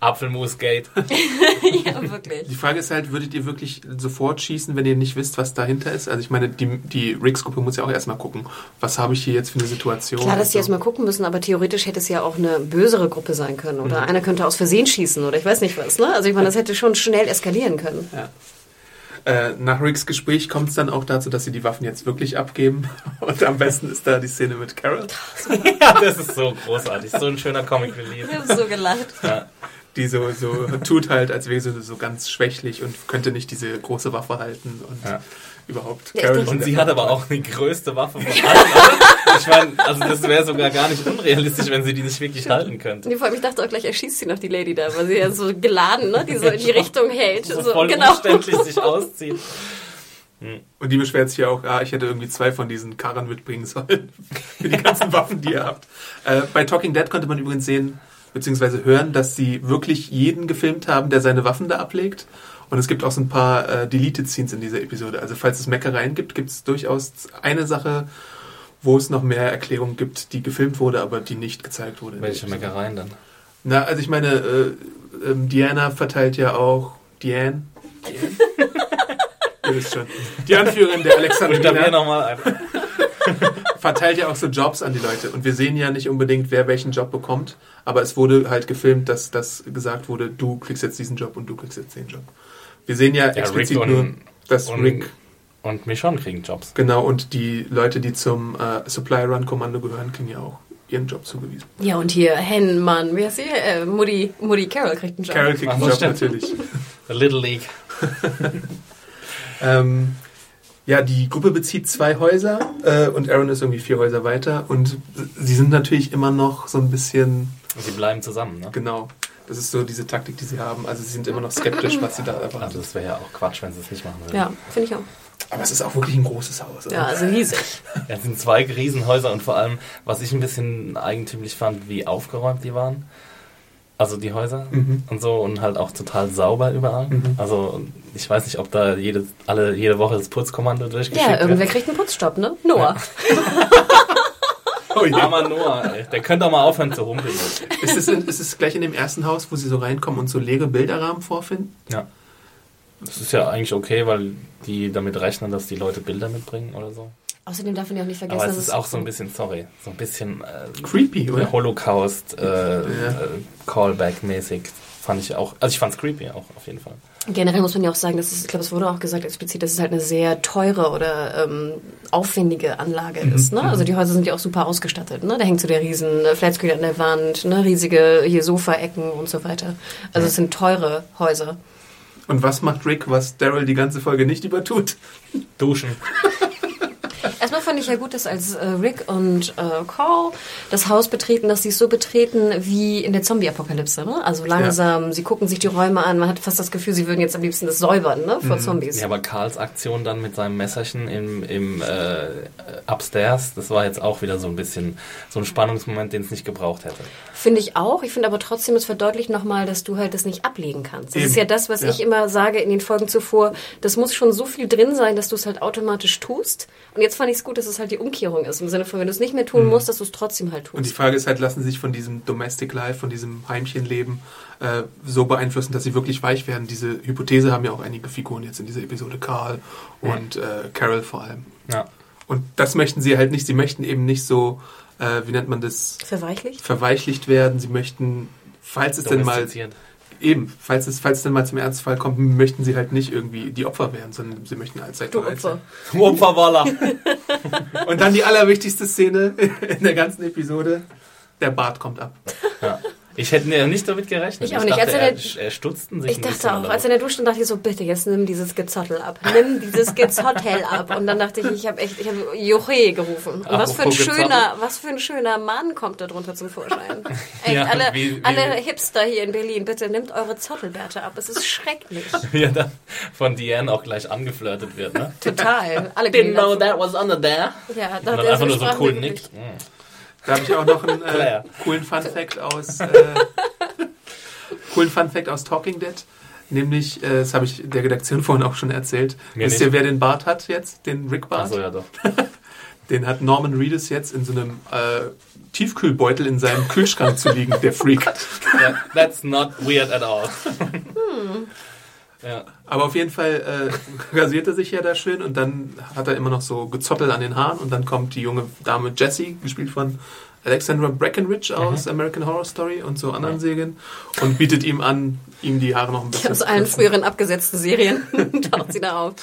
Apfelmus-Gate. ja, wirklich. Die Frage ist halt, würdet ihr wirklich sofort schießen, wenn ihr nicht wisst, was dahinter ist? Also ich meine, die, die Riggs-Gruppe muss ja auch erstmal gucken, was habe ich hier jetzt für eine Situation? Klar, dass die so. erstmal gucken müssen, aber theoretisch hätte es ja auch eine bösere Gruppe sein können. Oder einer könnte aus Versehen schießen oder ich weiß nicht was. Ne? Also ich meine, das hätte schon schnell eskalieren können. Äh, nach Ricks Gespräch kommt es dann auch dazu, dass sie die Waffen jetzt wirklich abgeben. Und am besten ist da die Szene mit Carol, ja, das ist so großartig. So ein schöner Comic Relief. Ich habe so gelacht. Die so, so tut halt, als wäre sie so ganz schwächlich und könnte nicht diese große Waffe halten und Ja. überhaupt. Ja, Und sie hat aber auch die größte Waffe von allen. Ich meine, also das wäre sogar gar nicht unrealistisch, wenn sie die nicht wirklich halten könnte. Nee, vor allem, ich dachte auch gleich, erschießt sie noch die Lady da, weil sie ja so geladen, ne? die so in die Richtung hält. So, So, voll genau. umständlich sich auszieht. Und die beschwert sich ja auch, ah, ich hätte irgendwie zwei von diesen Karren mitbringen sollen. Für die ganzen Waffen, die ihr habt. Äh, bei Talking Dead konnte man übrigens sehen, beziehungsweise hören, dass sie wirklich jeden gefilmt haben, der seine Waffen da ablegt. Und es gibt auch so ein paar äh, Deleted Scenes in dieser Episode. Also falls es Meckereien gibt, gibt es durchaus eine Sache, wo es noch mehr Erklärungen gibt, die gefilmt wurde, aber die nicht gezeigt wurde. Welche. Meckereien dann? Na, also ich meine, äh, ähm, Diana verteilt ja auch Diane. Diane? Ihr wisst schon. Die Anführerin der Ich darf hier Alexandrina nochmal ein. verteilt ja auch so Jobs an die Leute. Und wir sehen ja nicht unbedingt, wer welchen Job bekommt. Aber es wurde halt gefilmt, dass das gesagt wurde, du kriegst jetzt diesen Job und du kriegst jetzt den Job. Wir sehen ja, Ja, explizit und- nur, dass Und, Rick, und Michonne kriegen Jobs. genau, und die Leute, die zum äh, Supply Run Kommando gehören, kriegen ja auch ihren Job zugewiesen. Ja, und hier Hen, Mann, wie heißt sie? Äh, Mutti, Mutti Carol kriegt einen Job. Carol kriegt einen Job natürlich. The Little League. Ähm, ja, die Gruppe bezieht zwei Häuser äh, und Aaron ist irgendwie vier Häuser weiter und sie sind natürlich immer noch so ein bisschen, Und sie bleiben zusammen, ne? genau, das ist so diese Taktik, die sie haben. Also sie sind immer noch skeptisch, was sie da erwarten. Also das wäre ja auch Quatsch, wenn sie es nicht machen würden. Ja, finde ich auch. Aber es ist auch wirklich ein großes Haus. oder? Ja, also riesig. Ja, es sind zwei Riesenhäuser und vor allem, was ich ein bisschen eigentümlich fand, wie aufgeräumt die waren. Also die Häuser Mhm. und so und halt auch total sauber überall. Also ich weiß nicht, ob da jede, alle, jede Woche das Putzkommando durchgeschickt Ja, irgendwer wird. kriegt einen Putzstopp, ne? Noah. Oh je. Armer Noah, ey. Der könnte auch mal aufhören zu humpeln. Ist es, in, ist es gleich in dem ersten Haus, wo sie so reinkommen und so leere Bilderrahmen vorfinden? Ja. Das ist ja eigentlich okay, weil die damit rechnen, dass die Leute Bilder mitbringen oder so. Außerdem darf man ja auch nicht vergessen, Aber es dass ist auch so ein bisschen, sorry, so ein bisschen äh, Creepy, oder? Holocaust äh, äh, Callback-mäßig. Fand ich auch, also ich fand's creepy auch auf jeden Fall. Generell muss man ja auch sagen, dass es, ich glaube, es wurde auch gesagt explizit, dass es halt eine sehr teure oder ähm, aufwendige Anlage ist. Ne? Also die Häuser sind ja auch super ausgestattet. Ne? Da hängt so der riesen äh, Flatscreen an der Wand, ne? riesige hier Sofaecken und so weiter. Also es sind teure Häuser. Und was macht Rick, was Daryl die ganze Folge nicht übertut? Duschen. Erstmal fand ich ja gut, dass als äh, Rick und äh, Carl das Haus betreten, dass sie es so betreten wie in der Zombie-Apokalypse. Ne? Also langsam, sie gucken sich die Räume an, man hat fast das Gefühl, sie würden jetzt am liebsten das säubern ne? vor Zombies. Ja, aber Karls Aktion dann mit seinem Messerchen im, im äh, Upstairs, das war jetzt auch wieder so ein bisschen so ein Spannungsmoment, den es nicht gebraucht hätte. Finde ich auch. Ich finde aber trotzdem, es verdeutlicht nochmal, dass du halt das nicht ablegen kannst. Das Eben. ist ja das, was Ja. ich immer sage in den Folgen zuvor. Das muss schon so viel drin sein, dass du es halt automatisch tust. Und jetzt fand ich es gut, dass es halt die Umkehrung ist. Im Sinne von, wenn du es nicht mehr tun musst, dass du es trotzdem halt Und die tust. Frage ist halt, lassen sie sich von diesem Domestic Life, von diesem Heimchenleben äh, so beeinflussen, dass sie wirklich weich werden? Diese Hypothese haben ja auch einige Figuren jetzt in dieser Episode, Carl und äh, Carol vor allem. Ja. Und das möchten sie halt nicht. Sie möchten eben nicht so, äh, wie nennt man das, Verweichlicht? verweichlicht werden. Sie möchten, falls es denn mal. Eben, falls es, falls es denn mal zum Ernstfall kommt, möchten sie halt nicht irgendwie die Opfer werden, sondern sie möchten allzeit Du bereit sein. Opfer. Opferwaller. Und dann die allerwichtigste Szene in der ganzen Episode. Der Bart kommt ab. ja. Ich hätte ja nicht damit gerechnet. Ich auch nicht. Dachte, Als er er, er stutzten sich Ich dachte auch, als er in der Dusche stand, dachte ich so, bitte, jetzt nimm dieses Gezottel ab. Nimm dieses Gezottel ab. Und dann dachte ich, ich habe echt, ich habe Joche gerufen. Und was für ein Gezottel. schöner, was für ein schöner Mann kommt da drunter zum Vorschein. Echt, Ja, alle, wie- wie- alle Hipster hier in Berlin, bitte nehmt eure Zottelbärte ab. Es ist schrecklich. Wie er dann von Diane auch gleich angeflirtet wird, ne? Total. Alle Didn't know that was under there. Ja, Und da dann hat er einfach nur so cool nickt. Mm. Da habe ich auch noch einen äh, coolen Fun Fact aus äh, coolen Fun Fact aus Talking Dead. Nämlich, äh, das habe ich der Redaktion vorhin auch schon erzählt. Mir Wisst nicht. ihr, wer den Bart hat jetzt? Den Rick Bart? Achso, ja doch. Den hat Norman Reedus jetzt in so einem äh, Tiefkühlbeutel in seinem Kühlschrank zu liegen, der Freak. Yeah, that's not weird at all. Ja. Aber auf jeden Fall äh, rasiert er sich ja da schön und dann hat er immer noch so Gezoppel an den Haaren und dann kommt die junge Dame Jessie, gespielt von Alexandra Breckenridge aus American Horror Story und so anderen Serien und bietet ihm an, ihm die Haare noch ein bisschen Aus zu allen kürzen. früheren abgesetzten Serien taucht sie da auf.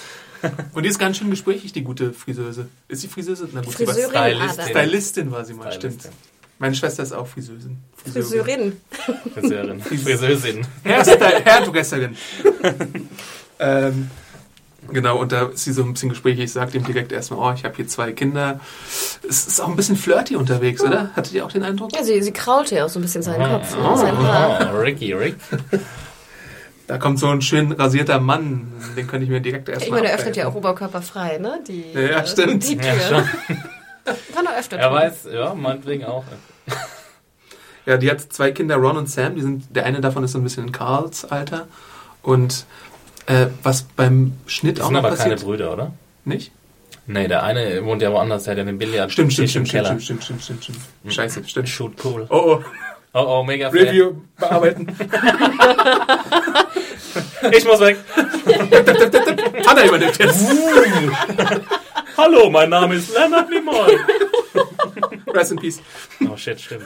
Und die ist ganz schön gesprächig, die gute Friseuse. Ist sie Friseuse? Na gut, sie war Friseurin Stylistin. Stylistin war sie mal, Stylistin. stimmt. Meine Schwester ist auch. Friseurin. Friseurin. Friseusin. Herr, Sty- Hairdresserin. ähm, genau, und da ist sie so ein bisschen gesprächig. Ich sagte ihm direkt erstmal, oh, ich habe hier zwei Kinder. Es ist auch ein bisschen flirty unterwegs, oder? Hattet ihr auch den Eindruck? Ja, sie, sie kraulte ja auch so ein bisschen seinen Kopf. Ne? Sein Haar. Oh, Ricky, Rick. Da kommt so ein schön rasierter Mann, den könnte ich mir direkt erstmal Ich meine, er öffnet ja auch oberkörperfrei, ne? Die, Ja, ja, stimmt. Die Tür. Ja, schon. Kann er öfter Er tun. weiß, ja, meinetwegen auch. Ja, die hat zwei Kinder, Ron und Sam. Die sind, der eine davon ist so ein bisschen in Carls Alter. Und äh, was beim Schnitt Das auch sind noch aber keine passiert... Brüder, oder? Nicht? Nee, der eine wohnt ja woanders, der hat ja den Billard Stimmt, stimmt, stimmt, Keller. stimmt, stimmt, stimmt, stimmt, stimmt. Scheiße, stimmt. Shoot cool. Oh, oh. Oh, oh, mega fair. Review bearbeiten. Ich muss weg. Anna übernimmt jetzt. Hallo, mein Name ist Leonard Nimoy. Rest in Peace. Oh shit, stimmt.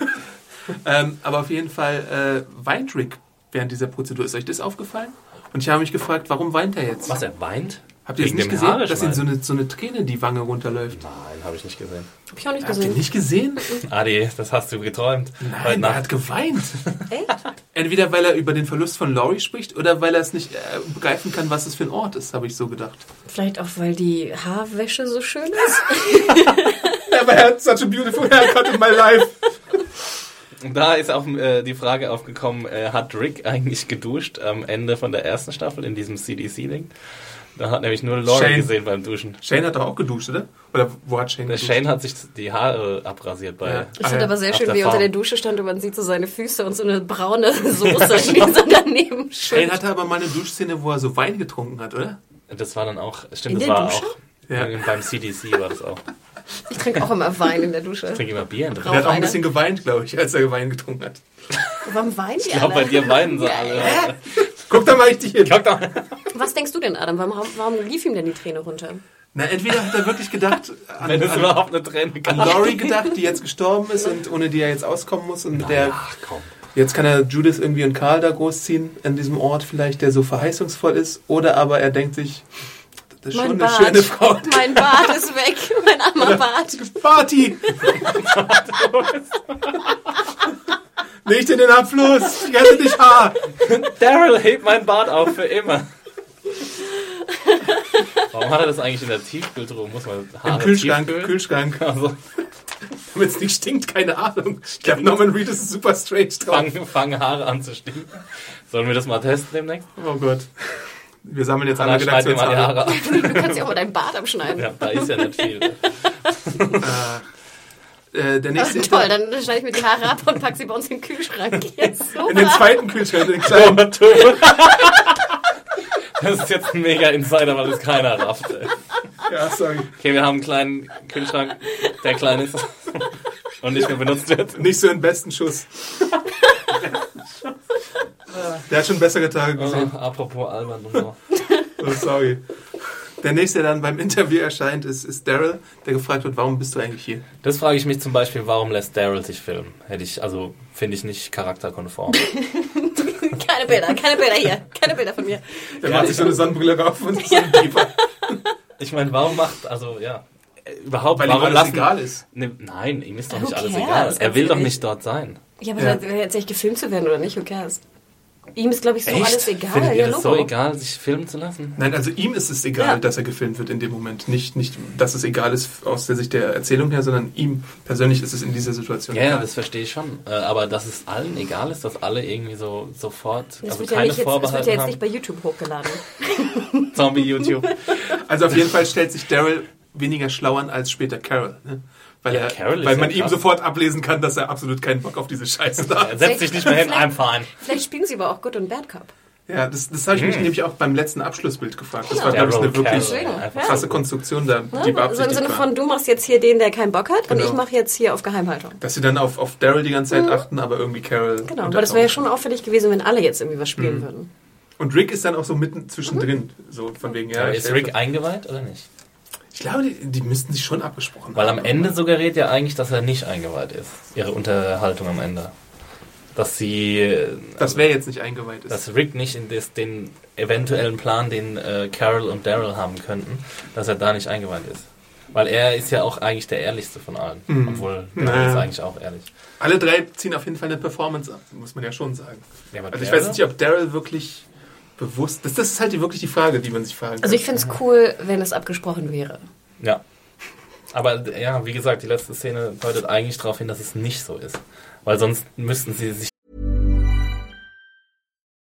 Ähm, aber auf jeden Fall äh, weint Rick während dieser Prozedur. Ist euch das aufgefallen? Und ich habe mich gefragt, warum weint er jetzt? Was, er weint? Habt ihr es nicht gesehen, dass ihm so eine, so eine Träne die Wange runterläuft? Nein, habe ich nicht gesehen. Hab ich auch nicht Habt ihr gesehen. nicht gesehen? Adi, das hast du geträumt. Nein, er hat geweint. Echt? Entweder weil er über den Verlust von Laurie spricht oder weil er es nicht äh, begreifen kann, was es für ein Ort ist, habe ich so gedacht. Vielleicht auch, weil die Haarwäsche so schön ist. Never had such a beautiful haircut in my life. Da ist auch äh, die Frage aufgekommen, äh, hat Rick eigentlich geduscht am Ende von der ersten Staffel in diesem CDC-Ding? Da hat nämlich nur Laurie Shane. gesehen beim Duschen. Shane hat doch auch geduscht, oder? Oder wo hat Shane Der geduscht? Shane hat sich die Haare abrasiert bei. Ja. Ich Ah, finde ja. aber sehr schön, der wie er unter der Dusche stand und man sieht so seine Füße und so eine braune Soße, die so daneben Shane schwimmt. hatte aber mal eine Duschszene, wo er so Wein getrunken hat, oder? Das war dann auch, stimmt, In das der war Dusche? auch Ja. beim CDC war das auch. Ich trinke auch immer Wein in der Dusche. Ich trinke immer Bier in Er hat auch ein bisschen geweint, glaube ich, als er Wein getrunken hat. Warum weinen die Ich glaube, bei dir weinen sie alle. Guck da mal richtig hin. Was denkst du denn, Adam? Warum, warum lief ihm denn die Träne runter? Na, entweder hat er wirklich gedacht an, Wenn es an, überhaupt eine Träne an gab. Laurie gedacht, die jetzt gestorben ist und ohne die er jetzt auskommen muss. Und mit der, Ach komm. jetzt kann er Judith irgendwie und Karl da großziehen, an diesem Ort vielleicht, der so verheißungsvoll ist. Oder aber er denkt sich, das ist schon Mein eine Bart. schöne Frau. Mein Bart ist weg. Mein armer Bart. Party! Nicht in den Abfluss! Ich rette dich, Haar! Daryl, heb mein Bart auf für immer. Warum hat er das eigentlich in der Tiefkühltruhe? Muss man Haare Im Kühlschrank, tiefkühlen? Kühlschrank. Also, Damit es nicht stinkt, keine Ahnung. Ich glaube, Norman Reed ist super strange drauf. fangen fang Haare an zu stinken. Sollen wir das mal testen demnächst? Oh Gott. Wir sammeln jetzt alle Redaktionshaare. Ab. Du kannst ja auch mal deinen Bart abschneiden. Ja, da ist ja nicht viel. Äh, der nächste Toll, dann schneide ich mir die Haare ab und pack sie bei uns in den Kühlschrank. Jetzt In den zweiten Kühlschrank, in den kleinen. Das ist jetzt ein mega Insider, weil das keiner rafft. Ey. Ja, sorry. Okay, wir haben einen kleinen Kühlschrank, der klein ist und nicht mehr benutzt wird. Nicht so den besten Schuss. Der hat schon bessere Tage gesehen. Oh, apropos albern und so. Oh, sorry. Der nächste, der dann beim Interview erscheint, ist, ist Daryl, der gefragt wird, warum bist du eigentlich hier? Das frage ich mich zum Beispiel, warum lässt Daryl sich filmen? Hätte ich, also finde ich nicht charakterkonform. Keine Bilder, keine Bilder hier. Keine Bilder von mir. Der Ja, macht sich ich- so eine Sonnenbrille rauf und so ein Pieper. Ich meine, warum macht, also ja, überhaupt, Weil ihm warum alles lassen, egal ist. Ne, nein, ihm ist doch nicht alles cares? egal. Er will doch ehrlich. nicht dort sein. Ja, aber Ja. echt gefilmt zu werden oder nicht, who cares? Ihm ist, glaube ich, so Echt? alles egal. Findet ja, ihr das Logo. so egal, sich filmen zu lassen? Nein, also ihm ist es egal, Ja. dass er gefilmt wird in dem Moment. Nicht, nicht, dass es egal ist aus der Sicht der Erzählung her, sondern ihm persönlich ist es in dieser Situation Ja, ja, egal. das verstehe ich schon. Äh, Aber dass es allen egal ist, dass alle irgendwie so sofort, Das also ja keine nicht jetzt, das wird Vorbehalte ja jetzt haben. nicht bei YouTube hochgeladen. Zombie-YouTube. Also auf jeden Fall stellt sich Daryl weniger schlau an als später Carol. Ne? Weil, Ja, er, weil ja man ihm krass. sofort ablesen kann, dass er absolut keinen Bock auf diese Scheiße da Er hat. setzt sich nicht mehr hin, I'm fine. Vielleicht spielen sie aber auch Good und Bad Cop. Ja, das, das habe ich mich Hm. nämlich auch beim letzten Abschlussbild gefragt. Das Ja. war, glaube ich, eine wirklich ja. krasse Konstruktion da, die Ne? So im Sinne von, du machst jetzt hier den, der keinen Bock hat, und Genau. ich mache jetzt hier auf Geheimhaltung. Dass sie dann auf, auf Daryl die ganze Zeit achten, aber irgendwie Carol. Genau, aber das wäre ja schon auffällig gewesen, wenn alle jetzt irgendwie was spielen Mhm. würden. Und Rick ist dann auch so mitten zwischendrin. So von wegen, ja. Aber ist. Rick eingeweiht oder nicht? Ich glaube, die, die müssten sich schon abgesprochen Weil haben. am Ende suggeriert ja eigentlich, dass er nicht eingeweiht ist. Ihre Unterhaltung am Ende. Dass sie, äh, Das wäre jetzt nicht eingeweiht ist. dass Rick nicht in das, den eventuellen Plan, den äh, Carol und Daryl haben könnten, dass er da nicht eingeweiht ist. Weil er ist ja auch eigentlich der ehrlichste von allen. Mhm. Obwohl, Naja. Daryl ist eigentlich auch ehrlich. Alle drei ziehen auf jeden Fall eine Performance ab, muss man ja schon sagen. Ja, Also ich Daryl- weiß nicht, ob Daryl wirklich bewusst. Das, das ist halt wirklich die Frage, die man sich fragen kann. Also ich finde es cool, wenn es abgesprochen wäre. Ja. Aber ja, wie gesagt, die letzte Szene deutet eigentlich darauf hin, dass es nicht so ist. Weil sonst müssten sie sich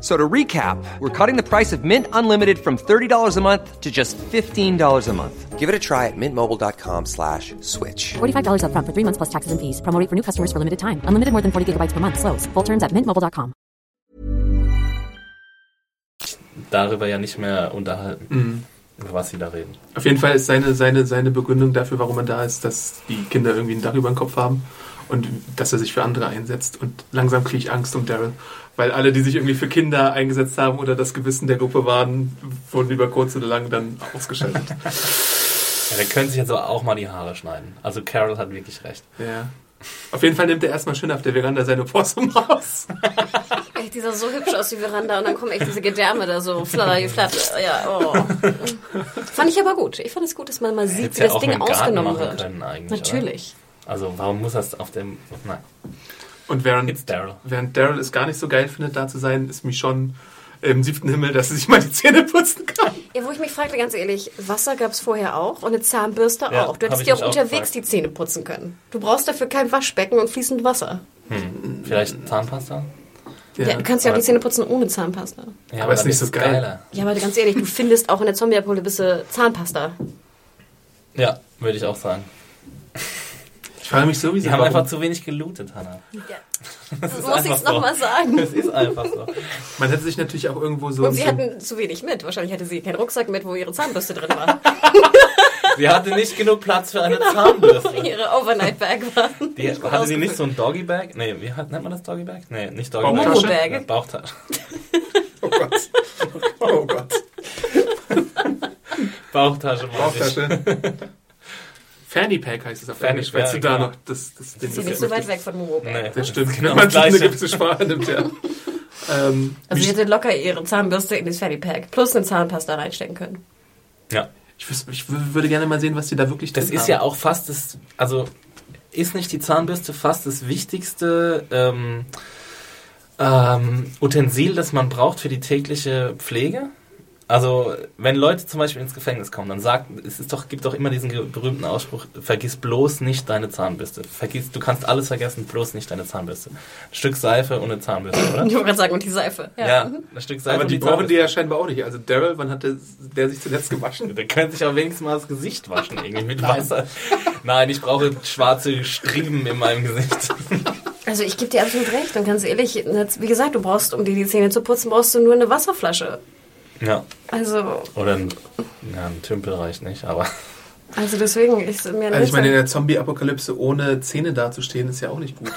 So to recap, we're cutting the price of Mint Unlimited from $30 a month to just $15 a month. Give it a try at mintmobile.com slash switch. $45 upfront for three months plus taxes and fees. Promo for new customers for limited time. Unlimited more than 40 gigabytes per month. Slows. Full terms at mintmobile.com. darüber ja nicht mehr unterhalten, Mhm. über was sie da reden. Auf jeden Fall ist seine, seine, seine Begründung dafür, warum er da ist, dass die Kinder irgendwie ein Dach über dem Kopf haben und dass er sich für andere einsetzt. Und langsam kriege ich Angst um Daryl. Weil alle, die sich irgendwie für Kinder eingesetzt haben oder das Gewissen der Gruppe waren, wurden über kurz oder lang dann ausgeschaltet. Ja, der könnte sich jetzt aber auch mal die Haare schneiden. Also Carol hat wirklich recht. ja. Auf jeden Fall nimmt er erstmal schön auf der Veranda seine Possum raus. Echt, dieser so hübsch aus die Veranda und dann kommen echt diese Gedärme da so flatter, flatter. Ja, oh. Fand ich aber gut. Ich fand es gut, dass man mal sieht, Hätte wie ja das auch Ding ausgenommen wird. können eigentlich, Natürlich. Oder? Also warum muss das auf dem... Nein, Und während, it's Daryl. während Daryl es gar nicht so geil findet, da zu sein, ist Michonne im siebten Himmel, dass sie sich mal die Zähne putzen kann. Ja, wo ich mich fragte, ganz ehrlich, Wasser gab es vorher auch und eine Zahnbürste Ja, auch. Du hättest dir auch unterwegs gefragt. die Zähne putzen können. Du brauchst dafür kein Waschbecken und fließend Wasser. Vielleicht Zahnpasta? Ja, du kannst ja auch aber- die Zähne putzen ohne Zahnpasta. Ja, Aber ist dann nicht so es geil. geiler. Ja, aber ganz ehrlich, du findest auch in der Zombie-Apokalypse Zahnpasta. Ja, würde ich auch sagen. Ich frage mich sowieso, Sie haben warum- einfach zu wenig gelootet, Hannah. Das ist muss ich einfach so. nochmal sagen. Es ist einfach so. man hätte sich natürlich auch irgendwo so... Und sie so hatten zu wenig mit. Wahrscheinlich hatte sie keinen Rucksack mit, wo ihre Zahnbürste drin war. Sie hatte nicht genug Platz für eine Zahnbürste. ihre Overnight-Bag war. Die, hatte sie nicht so ein Doggy Bag? Nee, wie hat, nennt man das Doggy Bag? Nee, nicht Doggy Bag. Bauchtasche? Bag. Ja, Bauchtasche. Oh Gott. Oh Gott. Bauchtasche. Bauchtasche. Fanny Pack heißt es auf Fanny- Englisch, ja, du da genau. noch das, das Ding Ist sie nicht so weit weg von Moorbeck. Nee, Das stimmt. genau man das sich eine Gleiche. gewisse Sprache nimmt, ja. ähm, Also sie hätte locker ihre Zahnbürste in das Fanny-Pack plus eine Zahnpasta reinstecken können. Ja. ich, wüs- ich wü- würde gerne mal sehen, was die da wirklich Das drin ist haben. ja auch fast das, also ist nicht die Zahnbürste fast das wichtigste ähm, ähm, Utensil, das man braucht für die tägliche Pflege? Also, wenn Leute zum Beispiel ins Gefängnis kommen, dann sagt, es ist doch, gibt doch immer diesen berühmten Ausspruch, vergiss bloß nicht deine Zahnbürste. Vergiss, du kannst alles vergessen, bloß nicht deine Zahnbürste. Ein Stück Seife und eine Zahnbürste, oder? Ich wollte gerade sagen, und die Seife. Ja, ein Stück Seife Aber und die brauchen die ja scheinbar auch nicht. Also Daryl, wann hat der, der sich zuletzt gewaschen? Der könnte sich auch wenigstens mal das Gesicht waschen, irgendwie mit weißer. Nein, ich brauche schwarze Striemen in meinem Gesicht. Also ich gebe dir absolut recht. Und ganz ehrlich, wie gesagt, du brauchst, um dir die Zähne zu putzen, brauchst du nur eine Wasserflasche. Ja. Also, Oder ein, ja, ein Tümpel reicht nicht, aber. also deswegen ist mir Also ich meine, in der Zombie-Apokalypse ohne Zähne dazustehen, ist ja auch nicht gut.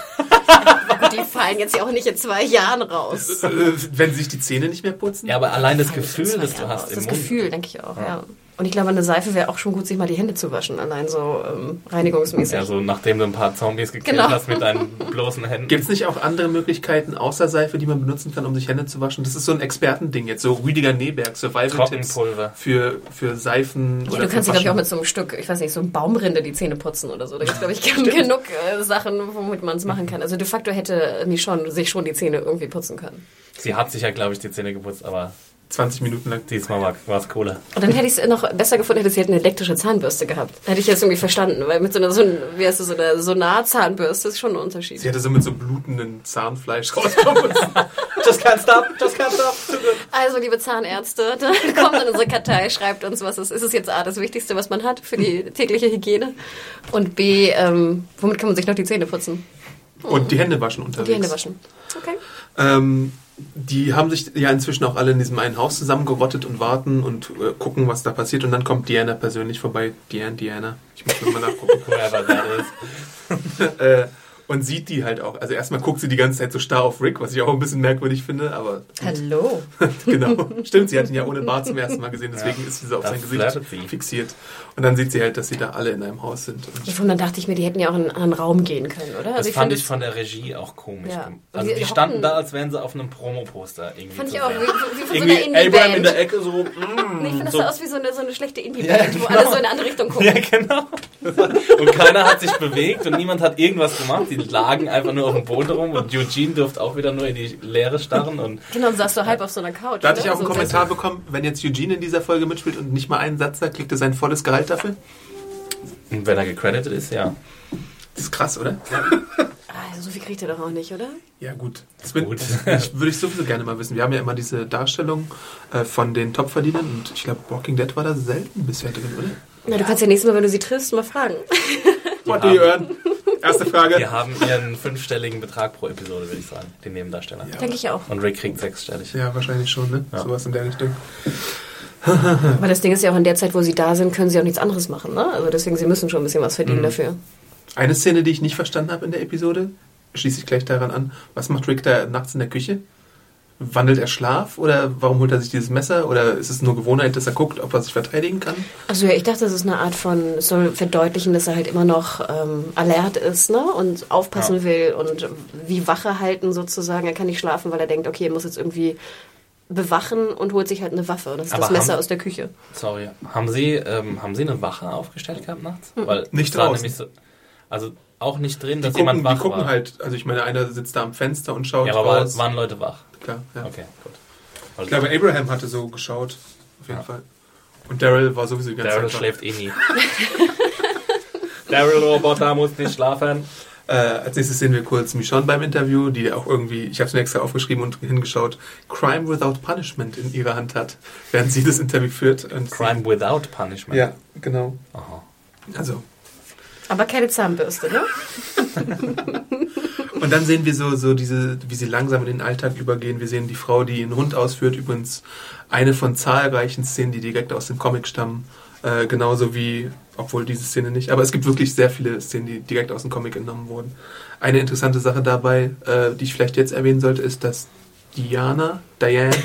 die fallen jetzt ja auch nicht in zwei Jahren raus. Äh, Wenn sie sich die Zähne nicht mehr putzen? Ja, aber allein das Gefühl, das du hast im Das Mund. Gefühl, denke ich auch, ja. Und ich glaube, eine Seife wäre auch schon gut, sich mal die Hände zu waschen, allein so ähm, reinigungsmäßig. Ja, so nachdem du ein paar Zombies gekillt Genau. hast mit deinen bloßen Händen. Gibt es nicht auch andere Möglichkeiten außer Seife, die man benutzen kann, um sich Hände zu waschen? Das ist so ein Expertending jetzt, so Rüdiger Neberg, Survival-Tipps Trockenpulver. für, für Seifen Ja, oder du kannst dir, glaube ich, auch mit so einem Stück, ich weiß nicht, so einem Baumrinde die Zähne putzen oder so. Da gibt es, glaube ich, genug äh, Sachen, womit man es machen kann. Also de facto hätte Michonne sich schon die Zähne irgendwie putzen können. Sie hat sich ja, glaube ich, die Zähne geputzt, aber 20 Minuten lang. diesmal war es cooler. Und dann hätte ich es noch besser gefunden, hätte sie halt eine elektrische Zahnbürste gehabt. Hätte ich jetzt irgendwie verstanden, weil mit so einer, so, wie heißt das, so einer Sonar-Zahnbürste ist schon ein Unterschied. Sie hätte so mit so blutenden Zahnfleisch rauskommen müssen. Just can't stop, just can't stop. Also, liebe Zahnärzte, da kommt in unsere Kartei, schreibt uns, was es ist. Ist es jetzt A, das Wichtigste, was man hat für die tägliche Hygiene? Und B, ähm, womit kann man sich noch die Zähne putzen? Und die Hände waschen unterwegs. Die Hände waschen. Okay. Ähm, die haben sich ja inzwischen auch alle in diesem einen Haus zusammengerottet und warten und äh, gucken, was da passiert. Und dann kommt Diana persönlich vorbei. Diana, Diana. Ich muss mal nachgucken. Whoever that is. äh, und sieht die halt auch. Also erstmal guckt sie die ganze Zeit so starr auf Rick, was ich auch ein bisschen merkwürdig finde, aber Hallo. genau. Stimmt, sie hat ihn ja ohne Bart zum ersten Mal gesehen, deswegen Ja. ist sie so auf sein Gesicht fixiert. Und dann sieht sie halt, dass sie da alle in einem Haus sind. Und Und dann dachte ich mir, die hätten ja auch in einen anderen Raum gehen können, oder? Das Also fand finde ich von der Regie auch komisch. Ja. Also Die die standen da, als wären sie auf einem Promo-Poster irgendwie. Fand ich auch, wie, wie von so Irgendwie einer Abraham in der Ecke so. Mm, Nee, ich finde, das so. sah aus wie so eine, so eine schlechte Indie-Band, Ja, wo genau. alle so in eine andere Richtung gucken. Ja, genau. Und keiner hat sich bewegt und niemand hat irgendwas gemacht. Die lagen einfach nur auf dem Boden rum und Eugene durfte auch wieder nur in die Leere starren. Und Genau, und saß so halb auf so einer Couch. da hatte ich auch einen so Kommentar bekommen, wenn jetzt Eugene in dieser Folge mitspielt und nicht mal einen Satz sagt, kriegt er sein volles Gehalt dafür. wenn er gecredited ist, ja. Das ist krass, oder? Ah, so viel kriegt er doch auch nicht, oder? Ja, gut. Das Gut. ich, würde ich sowieso gerne mal wissen. Wir haben ja immer diese Darstellung äh, von den Topverdienern und ich glaube, Walking Dead war da selten bisher drin, oder? Na, du kannst ja nächstes Mal, wenn du sie triffst, mal fragen. What do you earn? Erste Frage. Die haben ihren fünfstelligen Betrag pro Episode, würde ich sagen. Die Nebendarsteller. Denke ich auch. Und Rick kriegt sechsstellig. Ja, wahrscheinlich schon, ne? Ja. Sowas in der Richtung. Aber das Ding ist ja auch in der Zeit, wo sie da sind, können sie auch nichts anderes machen, ne? Also deswegen, sie müssen schon ein bisschen was verdienen Mhm. dafür. Eine Szene, die ich nicht verstanden habe in der Episode, schließe ich gleich daran an. Was macht Rick da nachts in der Küche? Wandelt er Schlaf oder warum holt er sich dieses Messer? Oder ist es nur Gewohnheit, dass er guckt, ob er sich verteidigen kann? Also ja, ich dachte, das ist eine Art von, es soll verdeutlichen, dass er halt immer noch ähm, alert ist, ne? Und aufpassen Ja. will und wie Wache halten sozusagen. Er kann nicht schlafen, weil er denkt, okay, er muss jetzt irgendwie bewachen und holt sich halt eine Waffe. Und das ist Aber das Messer haben- aus der Küche. Sorry. Haben Sie, ähm, haben Sie eine Wache aufgestellt gehabt nachts? Weil Nicht draußen. nämlich so, also auch nicht drin, Die dass gucken, jemand die wach gucken war. halt, also ich meine, einer sitzt da am Fenster und schaut Ja, aber raus. war, waren Leute wach. Klar, ja. Okay, gut. Ich glaube, Abraham hatte so geschaut, auf jeden Ja. Fall. Und Daryl war sowieso die ganze Daryl Zeit wach. schläft eh nie. Daryl Roboter muss nicht schlafen. Äh, als nächstes sehen wir kurz Michonne beim Interview, die auch irgendwie, ich habe es mir extra aufgeschrieben und hingeschaut, Crime Without Punishment in ihrer Hand hat, während sie das Interview führt. Und Crime without punishment. Ja, genau. Aha. Also. Aber keine Zahnbürste, ne? Und dann sehen wir so, so diese, wie sie langsam in den Alltag übergehen. Wir sehen die Frau, die einen Hund ausführt, übrigens eine von zahlreichen Szenen, die direkt aus dem Comic stammen. Äh, genauso wie, obwohl diese Szene nicht, aber es gibt wirklich sehr viele Szenen, die direkt aus dem Comic entnommen wurden. Eine interessante Sache dabei, äh, die ich vielleicht jetzt erwähnen sollte, ist, dass Diana, Diane,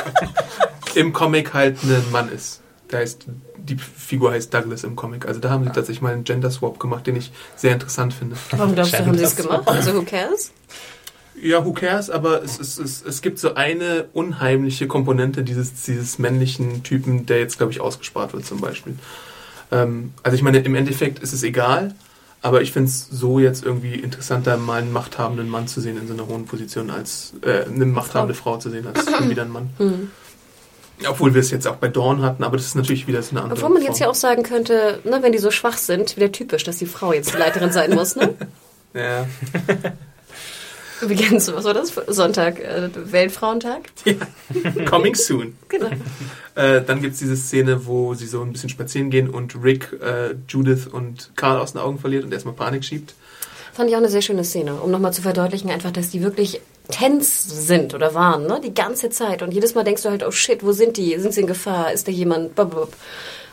im Comic halt ein Mann ist. Der heißt, die Figur heißt Douglas im Comic. Also da haben sie tatsächlich mal einen Gender Swap gemacht, den ich sehr interessant finde. Warum glaubst du, haben sie es gemacht? Also who cares? Ja, who cares, aber es, es, es, es gibt so eine unheimliche Komponente dieses, dieses männlichen Typen, der jetzt, glaube ich, ausgespart wird zum Beispiel. Ähm, also ich meine, im Endeffekt ist es egal, aber ich finde es so jetzt irgendwie interessanter, mal einen machthabenden Mann zu sehen in so einer hohen Position, als äh, eine machthabende Frau zu sehen, als wieder einen Mann. Hm. Obwohl wir es jetzt auch bei Dawn hatten, aber das ist natürlich wieder so eine andere Obwohl man jetzt Form. ja auch sagen könnte, ne, wenn die so schwach sind, wieder typisch, dass die Frau jetzt die Leiterin sein muss, ne? Ja. Übrigens, was war das? Sonntag, äh, Weltfrauentag? Coming soon. Genau. Äh, dann gibt es diese Szene, wo sie so ein bisschen spazieren gehen und Rick äh, Judith und Carl aus den Augen verliert und erstmal Panik schiebt. Fand ich auch eine sehr schöne Szene, um nochmal zu verdeutlichen, einfach, dass die wirklich tens sind oder waren, ne? Die ganze Zeit. Und jedes Mal denkst du halt, oh shit, wo sind die? Sind sie in Gefahr? Ist da jemand? Blablabla.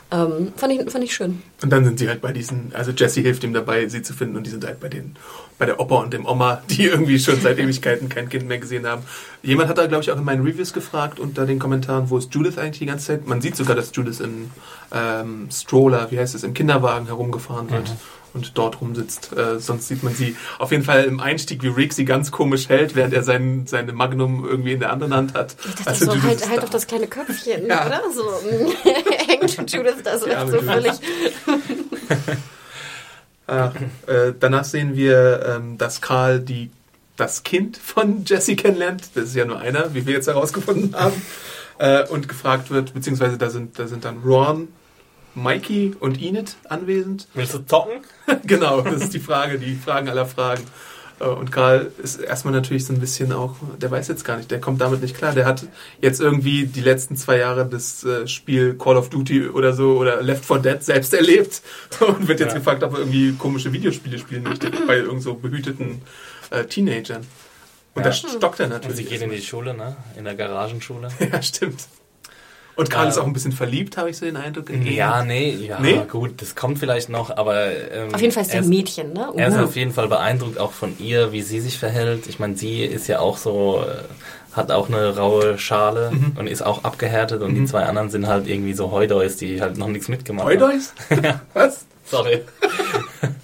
Ähm, fand, ich, fand ich schön. Und dann sind sie halt bei diesen, also Jesse hilft ihm dabei, sie zu finden und die sind halt bei den, bei der Opa und dem Oma, die irgendwie schon seit Ewigkeiten kein Kind mehr gesehen haben. Jemand hat da, glaube ich, auch in meinen Reviews gefragt unter den Kommentaren, wo ist Judith eigentlich die ganze Zeit? Man sieht sogar, dass Judith in ähm, Stroller, wie heißt es, im Kinderwagen herumgefahren wird. Und dort rumsitzt. Äh, sonst sieht man sie auf jeden Fall im Einstieg, wie Rick sie ganz komisch hält, während er sein, seine Magnum irgendwie in der anderen Hand hat. Ich dachte Also so, Judith halt, halt da. auf das kleine Köpfchen, Ja. oder? So hängt Judith da so, Ja, so völlig. Ach, äh, danach sehen wir, ähm, dass Karl die, das Kind von Jesse kennenlernt. Das ist ja nur einer, wie wir jetzt herausgefunden haben. Äh, und gefragt wird, beziehungsweise da sind, da sind dann Ron, Mikey und Enid anwesend. Willst du zocken? genau, das ist die Frage, die Fragen aller Fragen. Äh, Und Karl ist erstmal natürlich so ein bisschen auch, der weiß jetzt gar nicht, der kommt damit nicht klar. Der hat jetzt irgendwie die letzten zwei Jahre das äh, Spiel Call of Duty oder so oder Left 4 Dead selbst erlebt und wird jetzt Ja. gefragt, ob er irgendwie komische Videospiele spielen möchte bei irgend so behüteten äh, Teenagern. Und da Ja. stockt er Und natürlich. sie geht in die Schule, ne? In der Garagenschule. ja, stimmt. Und Karl Ähm, ist auch ein bisschen verliebt, habe ich so den Eindruck. in ihn. Ja, nee, ja, Nee? gut, das kommt vielleicht noch, aber. Ähm, Auf jeden Fall ist er er ein Mädchen, ne? Er ist Uh. auf jeden Fall beeindruckt auch von ihr, wie sie sich verhält. Ich meine, sie ist ja auch so, äh, hat auch eine raue Schale Mhm. und ist auch abgehärtet und die zwei anderen sind halt irgendwie so Heudeus, die halt noch nichts mitgemacht haben. Heudeus? Was? Sorry.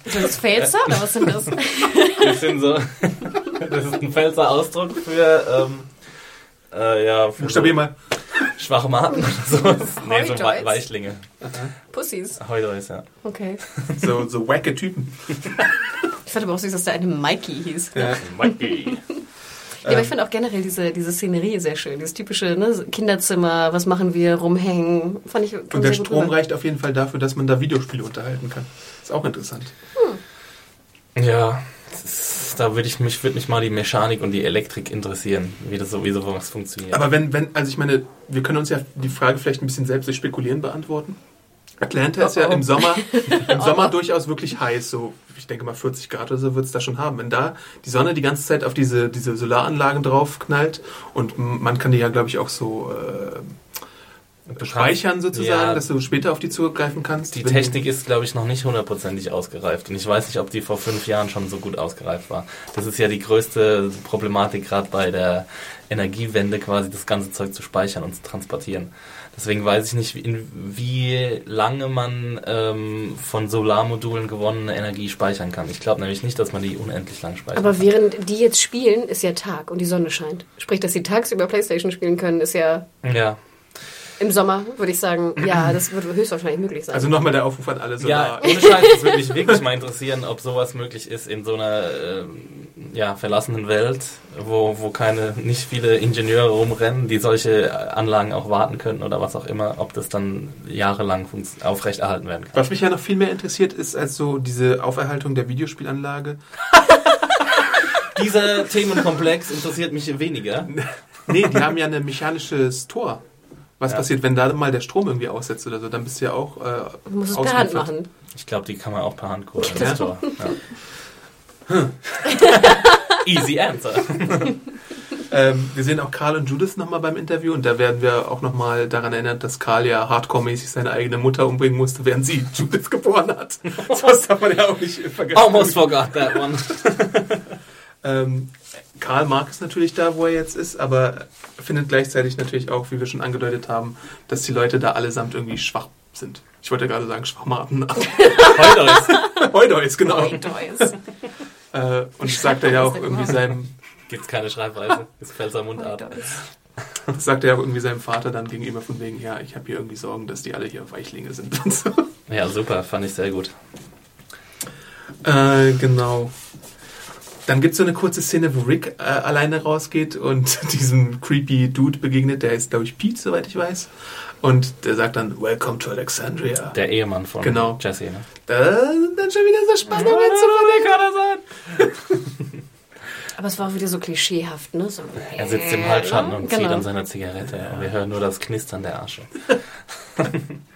Ist das Pfälzer oder was sind das? Das sind so, das ist ein Pfälzer Ausdruck für, ähm, äh, ja, für Buchstabier so mal. Schwachmaten oder sowas. Nee, so? We Weichlinge. Pussys. Heudeus, ja. Okay. So, so wacke Typen. Ich fand aber auch süß, dass der eine Mikey hieß. Ja. Mikey. Ja, aber ich finde auch generell diese, diese Szenerie sehr schön. Dieses typische ne, Kinderzimmer, was machen wir, rumhängen. Fand ich Und der Strom rüber. reicht auf jeden Fall dafür, dass man da Videospiele unterhalten kann. Ist auch interessant. Ja, das ist, da würde ich mich, würde mich mal die Mechanik und die Elektrik interessieren, wie das so, wie sowas funktioniert. Aber wenn, wenn, also ich meine, wir können uns ja die Frage vielleicht ein bisschen selbst durch Spekulieren beantworten. Atlanta ist ja Oh, oh. im Sommer, im Sommer durchaus wirklich heiß, so ich denke mal 40 Grad oder so wird es da schon haben. Wenn da die Sonne die ganze Zeit auf diese, diese Solaranlagen drauf knallt und man kann die ja, glaube ich, auch so äh, speichern sozusagen, Ja. dass du später auf die zugreifen kannst. die Technik ist, glaube ich, noch nicht hundertprozentig ausgereift. Und ich weiß nicht, ob die vor fünf Jahren schon so gut ausgereift war. Das ist ja die größte Problematik gerade bei der Energiewende, quasi das ganze Zeug zu speichern und zu transportieren. Deswegen weiß ich nicht, wie- in wie lange man ähm, von Solarmodulen gewonnene Energie speichern kann. Ich glaube nämlich nicht, dass man die unendlich lang speichern Aber kann. während die jetzt spielen, ist ja Tag und die Sonne scheint. Sprich, dass sie tagsüber Playstation spielen können, ist ja Ja, im Sommer, würde ich sagen, ja, das wird höchstwahrscheinlich möglich sein. Also nochmal der Aufruf an alle Ja, Solar. ohne Scheiß, das würde mich wirklich mal interessieren, ob sowas möglich ist in so einer ähm, ja, verlassenen Welt, wo, wo keine, nicht viele Ingenieure rumrennen, die solche Anlagen auch warten könnten oder was auch immer, ob das dann jahrelang aufrechterhalten werden kann. Was mich ja noch viel mehr interessiert, ist als so diese Auferhaltung der Videospielanlage. Dieser Themenkomplex interessiert mich weniger. Nee, die haben ja eine mechanisches Tor. Was Ja. passiert, wenn da mal der Strom irgendwie aussetzt oder so? Dann bist du ja auch. Äh, du musst es per Hand machen. Ich glaube, die kann man auch per Hand coden. Ja. Ja. Easy answer. Ähm, wir sehen auch Karl und Judith nochmal beim Interview und da werden wir auch nochmal daran erinnert, dass Karl ja hardcore-mäßig seine eigene Mutter umbringen musste, während sie Judith geboren hat. Das darf man ja auch nicht vergessen. Almost forgot that one. Ähm, Karl mag es natürlich da, wo er jetzt ist, aber findet gleichzeitig natürlich auch, wie wir schon angedeutet haben, dass die Leute da allesamt irgendwie schwach sind. Ich wollte gerade sagen Schwachmaten. Heute Heute ist genau. Dois. Äh, und sagt er ja auch irgendwie seinem, gibt's keine Schreibweise. Ist Pfälzer Mundart. das sagt er ja auch irgendwie seinem Vater dann gegenüber von wegen, ja, ich habe hier irgendwie Sorgen, dass die alle hier Weichlinge sind und so. Ja, super, fand ich sehr gut. Äh, genau. Dann gibt es so eine kurze Szene, wo Rick äh, alleine rausgeht und diesem creepy Dude begegnet, der ist, glaube ich, Pete, soweit ich weiß. Und der sagt dann, Welcome to Alexandria. Der Ehemann von Genau. Jesse, ne? Da sind dann schon wieder so Spannungen zu verlegen. Aber es war auch wieder so klischeehaft, ne? So, Er sitzt im Halbschatten ne? und genau. zieht an seiner Zigarette und wir hören nur das Knistern der Asche.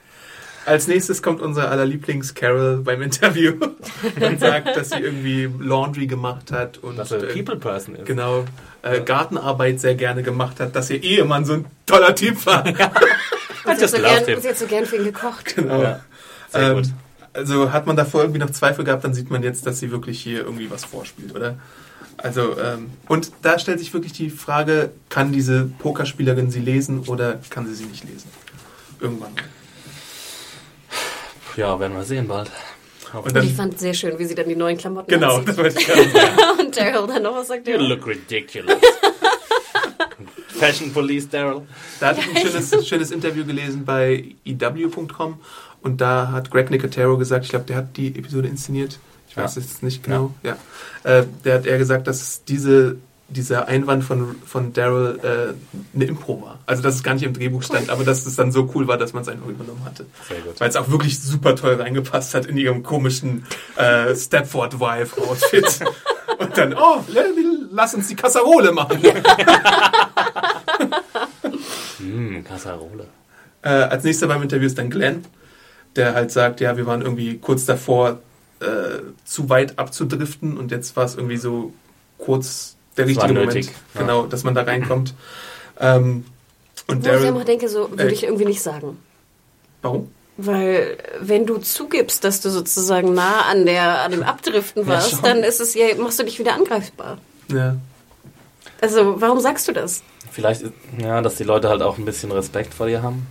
Als nächstes kommt unser aller Lieblings-Carol beim Interview und sagt, dass sie irgendwie Laundry gemacht hat und Dass er äh, People Person ist. genau äh, Gartenarbeit sehr gerne gemacht hat, dass ihr Ehemann so ein toller Typ war. Und sie hat so gern, him. sie hat so gern für ihn gekocht. Genau. Ja, sehr gut. Also hat man davor irgendwie noch Zweifel gehabt, dann sieht man jetzt, dass sie wirklich hier irgendwie was vorspielt, oder? Also, ähm, und da stellt sich wirklich die Frage, kann diese Pokerspielerin sie lesen oder kann sie sie nicht lesen? Irgendwann. Ja, werden wir sehen bald. Und Und ich dann, fand sehr schön, wie sie dann die neuen Klamotten genau, das wollte ich gerade sagen. Und Daryl dann noch was sagt. You look ridiculous. Fashion Police, Daryl. Da hatte ich ein schönes, schönes Interview gelesen bei EW.com und da hat Greg Nicotero gesagt, ich glaube, der hat die Episode inszeniert. Ich weiß Ja. jetzt nicht genau. Ja. Äh, der hat eher gesagt, dass diese, dieser Einwand von, von Daryl äh, eine Impro war. Also, dass es gar nicht im Drehbuch stand, aber dass es dann so cool war, dass man es einfach übernommen hatte. Sehr gut. Weil es auch wirklich super toll reingepasst hat in ihrem komischen äh, Stepford-Wife-Outfit. Und dann, oh, lass uns die Kasserole machen. Hm, Kasserole. Äh, als nächster beim Interview ist dann Glenn, der halt sagt, ja, wir waren irgendwie kurz davor, äh, zu weit abzudriften und jetzt war es irgendwie so kurz der war richtige nötig, Moment, ja. genau, dass man da reinkommt. Ähm, und Wo ich Daryl, immer denke, so würde Äh, ich irgendwie nicht sagen. warum? Weil wenn du zugibst, dass du sozusagen nah an der an dem Abdriften Ja, warst, schon. dann ist es ja, machst du dich wieder angreifbar. Ja. Also warum sagst du das? Vielleicht, ist- ja, dass die Leute halt auch ein bisschen Respekt vor dir haben.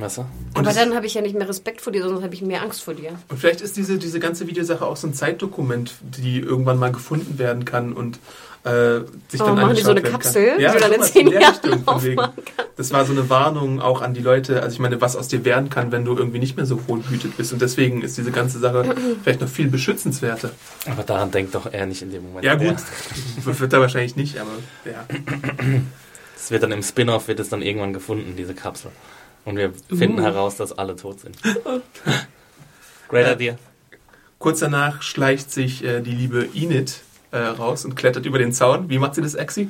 Weißt du? Aber dann habe ich ja nicht mehr Respekt vor dir, sondern habe ich mehr Angst vor dir. Und vielleicht ist diese, diese ganze Videosache auch so ein Zeitdokument, die irgendwann mal gefunden werden kann und äh, sich Oh, dann machen die so eine Kapsel, die Ja, du dann in zehn Jahren aufmachen. Das war so eine Warnung auch an die Leute, also ich meine, was aus dir werden kann, wenn du irgendwie nicht mehr so wohlbehütet bist. Und deswegen ist diese ganze Sache vielleicht noch viel beschützenswerter. Aber daran denkt doch er nicht in dem Moment. Ja gut, Der- wird er wahrscheinlich nicht, aber ja. Es wird dann im Spin-off wird es dann irgendwann gefunden, diese Kapsel. Und wir finden heraus, dass alle tot sind. Great Äh, idea. Kurz danach schleicht sich äh, die liebe Enid äh, raus und klettert über den Zaun. Wie macht sie das, Exi?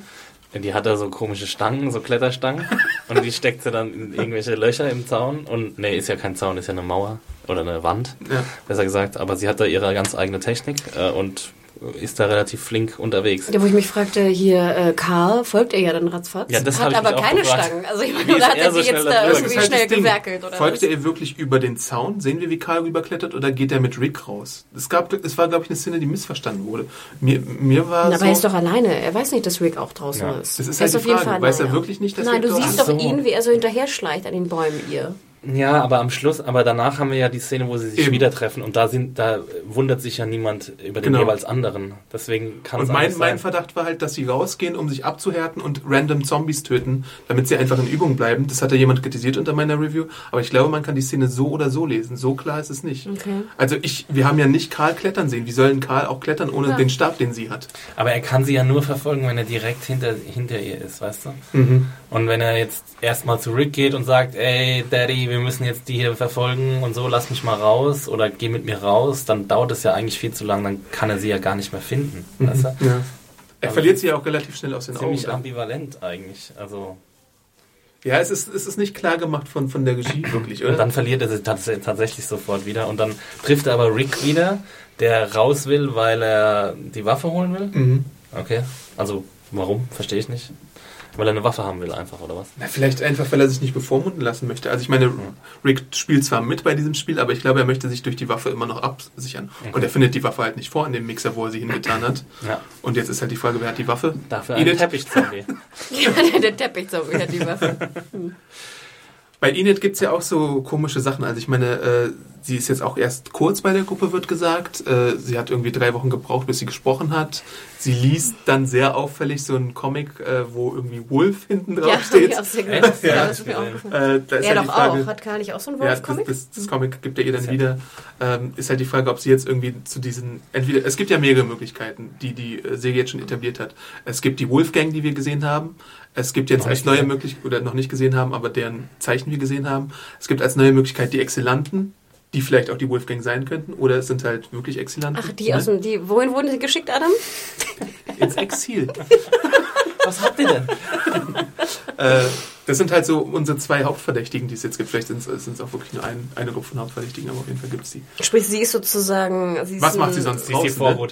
Die hat da so komische Stangen, so Kletterstangen. und die steckt sie dann in irgendwelche Löcher im Zaun. Und nee, ist ja kein Zaun, ist ja eine Mauer. Oder eine Wand, Ja. besser gesagt. Aber sie hat da ihre ganz eigene Technik äh, und ist da relativ flink unterwegs. Ja, wo ich mich fragte, hier äh, Karl, folgt er ja dann ratzfatz? Ja, das hat ich aber keine gefragt. Stangen. Also ich meine, ist oder hat er er so jetzt da irgendwie ist halt schnell gewerkelt oder Folgt was? er ihr wirklich über den Zaun? Sehen wir, wie Karl rüberklettert oder geht er mit Rick raus? Es, gab, es war, glaube ich, eine Szene, die missverstanden wurde. Mir, mir war Na, so... aber er ist doch alleine. Er weiß nicht, dass Rick auch draußen Ja. ist. Das ist er halt die auf jeden Frage. Fall Weiß er wirklich nicht, dass Nein, Rick du siehst ist? doch ihn, wie er so hinterher schleicht an den Bäumen ihr. Ja, aber am Schluss, aber danach haben wir ja die Szene, wo sie sich Eben. wieder treffen und da sind, da wundert sich ja niemand über den Genau. jeweils anderen. Deswegen kann Und es mein, eigentlich mein sein. Verdacht war halt, dass sie rausgehen, um sich abzuhärten und random Zombies töten, damit sie einfach in Übung bleiben. Das hat ja jemand kritisiert unter meiner Review. Aber ich glaube, man kann die Szene so oder so lesen. So klar ist es nicht. Okay. Also ich, wir haben ja nicht Karl klettern sehen. Wie soll denn Karl auch klettern ohne Ja. den Stab, den sie hat? Aber er kann sie ja nur verfolgen, wenn er direkt hinter, hinter ihr ist, weißt du? Mhm. Und wenn er jetzt erstmal zu Rick geht und sagt, ey Daddy, wir müssen jetzt die hier verfolgen und so, lass mich mal raus oder geh mit mir raus, dann dauert es ja eigentlich viel zu lang, dann kann er sie ja gar nicht mehr finden, weißt du? Ja. Er Also- verliert sie ja auch relativ schnell aus den Ziemlich Augen. ambivalent eigentlich. Also Ja, es ist, es ist nicht klar gemacht von, von der Regie, wirklich, oder? Und dann verliert er sie tats tatsächlich sofort wieder. Und dann trifft er aber Rick wieder, der raus will, weil er die Waffe holen will. mhm. Okay. Also, warum? Verstehe ich nicht. Weil er eine Waffe haben will, einfach, oder was? Na, vielleicht einfach, weil er sich nicht bevormunden lassen möchte. Also ich meine, Rick spielt zwar mit bei diesem Spiel, aber ich glaube, er möchte sich durch die Waffe immer noch absichern. Und er findet die Waffe halt nicht vor in dem Mixer, wo er sie hingetan hat. Ja. Und jetzt ist halt die Frage, wer hat die Waffe? Dafür ein. Teppichzombie. Ja, der Teppichzombie hat die Waffe. Bei Enid gibt's ja auch so komische Sachen. Also ich meine, äh, sie ist jetzt auch erst kurz bei der Gruppe, wird gesagt. Äh, sie hat irgendwie drei Wochen gebraucht, bis sie gesprochen hat. Sie liest dann sehr auffällig so einen Comic, äh, wo irgendwie Wolf hinten Ja, drauf hab steht. Ja, Ja, das ist ich mir auch. Äh, da ist Er halt doch Frage, auch. Hat gar nicht auch so einen Ja, das, Wolf-Comic? das, das Comic gibt er ihr dann Ja. wieder. Ähm, ist halt die Frage, ob sie jetzt irgendwie zu diesen, entweder, es gibt ja mehrere Möglichkeiten, die die äh, Serie jetzt schon etabliert hat. Es gibt die Wolfgang, die wir gesehen haben. Es gibt jetzt Noch als neue. Möglichkeit, oder noch nicht gesehen haben, aber deren Zeichen wir gesehen haben. Es gibt als neue Möglichkeit die Exzellenten, die vielleicht auch die Wolfgang sein könnten, oder es sind halt wirklich Exzellenten. Ach, die aus dem, die, wohin wurden sie geschickt, Adam? Ins Exil. Was habt ihr denn? äh, das sind halt so unsere zwei Hauptverdächtigen, die es jetzt gibt. Vielleicht sind es auch wirklich nur ein, eine Gruppe von Hauptverdächtigen, aber auf jeden Fall gibt es die. Sprich, sie ist sozusagen. Sie ist Was macht sie sonst Sie ist die draußen? Ne?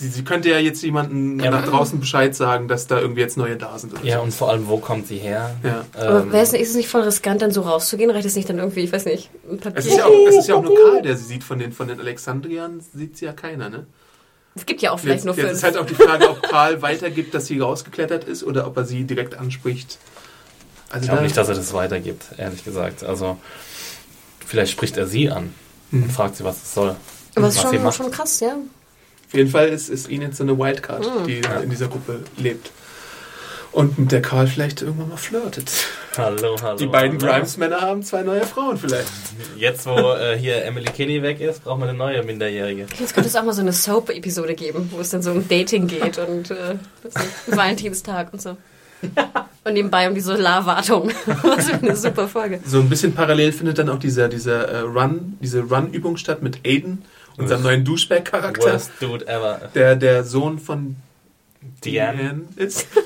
Sie, sie könnte ja jetzt jemanden Ja, nach aber- draußen Bescheid sagen, dass da irgendwie jetzt neue da sind. Oder Ja, so. und vor allem, wo kommt sie her? Ja. Aber Ähm, es nicht, ist es nicht voll riskant, dann so rauszugehen? Reicht es nicht dann irgendwie, ich weiß nicht, ein Papier? Es ist, ja auch, es ist ja auch nur Karl, der sie sieht. Von den, von den Alexandriern sieht sie ja keiner, ne? Es gibt ja auch vielleicht Jetzt, nur jetzt fünf. ist halt auch die Frage, ob Karl weitergibt, dass sie rausgeklettert ist oder ob er sie direkt anspricht. Also ich glaube nicht, dass er das weitergibt, ehrlich gesagt. Also, vielleicht spricht er sie an Mhm. und fragt sie, was es soll. Aber es ist schon, schon krass, ja. Auf jeden Fall ist, ist ihn jetzt so eine Wildcard, Mhm. die in dieser Gruppe lebt. Und mit der Karl vielleicht irgendwann mal flirtet. Hallo, hallo. Die beiden. Grimes-Männer haben zwei neue Frauen vielleicht. Jetzt, wo äh, hier Emily Kinney weg ist, brauchen wir eine neue Minderjährige. Jetzt könnte es auch mal so eine Soap-Episode geben, wo es dann so um Dating geht und äh, Valentinstag und so. Und nebenbei um die Solarwartung. Was für eine super Folge. So ein bisschen parallel findet dann auch dieser, dieser äh, Run, diese Run-Übung statt mit Aiden unserem neuen Douchebag-Charakter, Worst Dude ever. der der Sohn von Diane. Ist.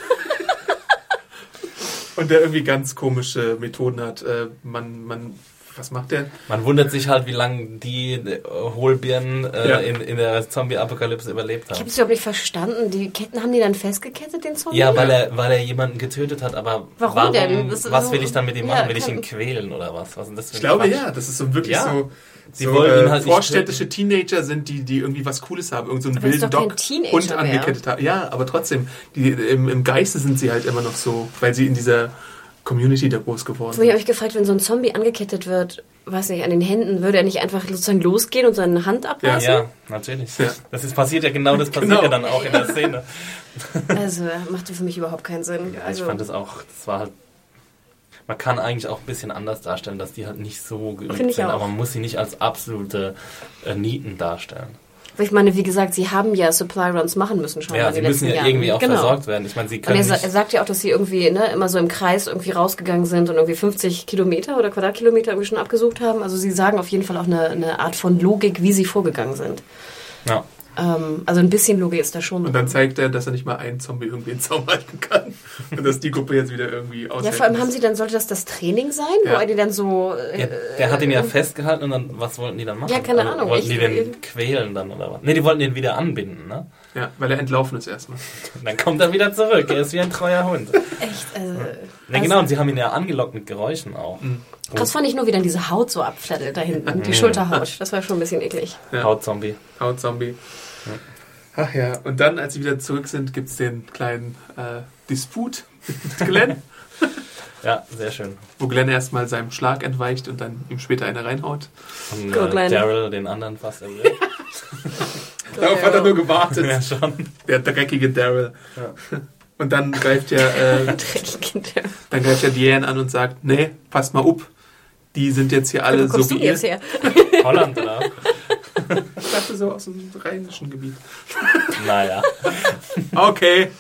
Und der irgendwie ganz komische Methoden hat. Äh, man, man, was macht der? Man wundert sich halt, wie lange die äh, Hohlbirnen äh, Ja. in, in der Zombie-Apokalypse überlebt Ich haben. habe es überhaupt nicht verstanden. Die Ketten haben die dann festgekettet, den Zombie? Ja, weil er, weil er jemanden getötet hat, aber Warum denn? Das ist was so- will ich dann mit ihm Ja, machen? Will ich ihn quälen oder was? was ist denn das für Ich glaube Quatsch? ja, das ist so wirklich Ja. so. Sie so, wollen ihn äh, halt nicht vorstädtische Teenager sind, die, die irgendwie was Cooles haben, irgend so einen wilden Hund mehr. angekettet haben. Ja, aber trotzdem, die, im, im Geiste sind sie halt immer noch so, weil sie in dieser Community da groß geworden sind. ich gefragt, wenn so ein Zombie angekettet wird, weiß nicht, an den Händen, würde er nicht einfach sozusagen losgehen und seine Hand abreißen? Ja, natürlich. Ja. Das ist passiert ja genau, das passiert Genau. ja dann auch in der Szene. Also machte für mich überhaupt keinen Sinn. Ja, also, ich fand das auch, das war halt, man kann eigentlich auch ein bisschen anders darstellen, dass die halt nicht so geübt Finde ich sind, aber man muss sie nicht als absolute äh, Nieten darstellen. ich meine, wie gesagt, sie haben ja Supply Runs machen müssen schon Ja, sie müssen ja Jahren. irgendwie auch genau. versorgt werden. Ich meine, sie Und können er, sa- er sagt ja auch, dass sie irgendwie ne, immer so im Kreis irgendwie rausgegangen sind und irgendwie 50 Kilometer oder Quadratkilometer irgendwie schon abgesucht haben. Also sie sagen auf jeden Fall auch eine, eine Art von Logik, wie sie vorgegangen sind. ja. Ähm, also ein bisschen Logik ist da schon. Und dann zeigt er, dass er nicht mal einen Zombie irgendwie in den Zaum halten kann. Und dass die Gruppe jetzt wieder irgendwie aushält. ja, vor allem haben sie dann, sollte das das Training sein, Ja. wo er die dann so... Äh, Ja, der hat ihn ja festgehalten und dann, was wollten die dann machen? Ja, keine Also, Ahnung, Wollten ich- die den quälen dann oder was? Ne, die wollten den wieder anbinden, ne? Ja, weil er entlaufen ist erstmal. Und dann kommt er wieder zurück. Er ist wie ein treuer Hund. echt... Äh, Ne, genau, und sie haben ihn ja angelockt mit Geräuschen auch. Das fand ich nur, wie dann diese Haut so abflattelt da hinten. Die Schulterhaut. Das war schon ein bisschen eklig. Ja. Hautzombie. Hautzombie. Ach ja, und dann, als sie wieder zurück sind, gibt es den kleinen äh, Disput mit Glenn, Ja, sehr schön. wo Glenn erstmal seinem Schlag entweicht und dann ihm später eine reinhaut. Und Go, äh. Daryl den anderen fast erwürgt. Darauf hat er nur gewartet, ja, schon. der dreckige Daryl. Und dann greift ja, äh, dann greift ja Diane an und sagt, nee, passt mal up. Die sind jetzt hier alle so wie ihr. jetzt her? Holland, oder? Ich dachte so aus dem rheinischen Gebiet. Naja. Okay.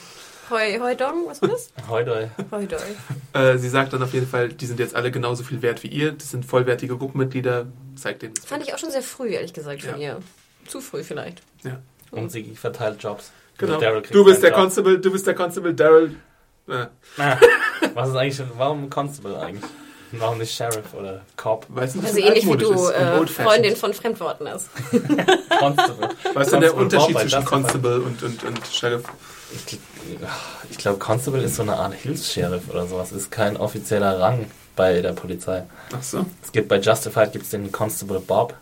Hoi, hoi Dong, was war das? Heute. Hoi Doi. Äh, sie sagt dann auf jeden Fall, die sind jetzt alle genauso viel wert wie ihr. Das sind vollwertige Gruppenmitglieder. Zeigt denen das. Fand ich auch schon sehr früh, ehrlich gesagt, von Ja. ihr. Zu früh vielleicht. Ja. Und sie verteilt Jobs. Genau. Kriegt Du bist der Job. Constable, du bist der Constable, Daryl. Äh, Ah, was ist eigentlich, warum Constable eigentlich? Warum nicht Sheriff oder Cop? weißt du, Also ähnlich wie du äh. Freundin von Fremdworten ist. Constable. Was ist denn der Unterschied Bob, zwischen Constable und, und, und Sheriff? Ich, ich glaube, Constable ist so eine Art Hilfs-Sheriff oder sowas. Ist kein offizieller Rang bei der Polizei. Ach so. Es gibt bei Justified gibt's den Constable Bob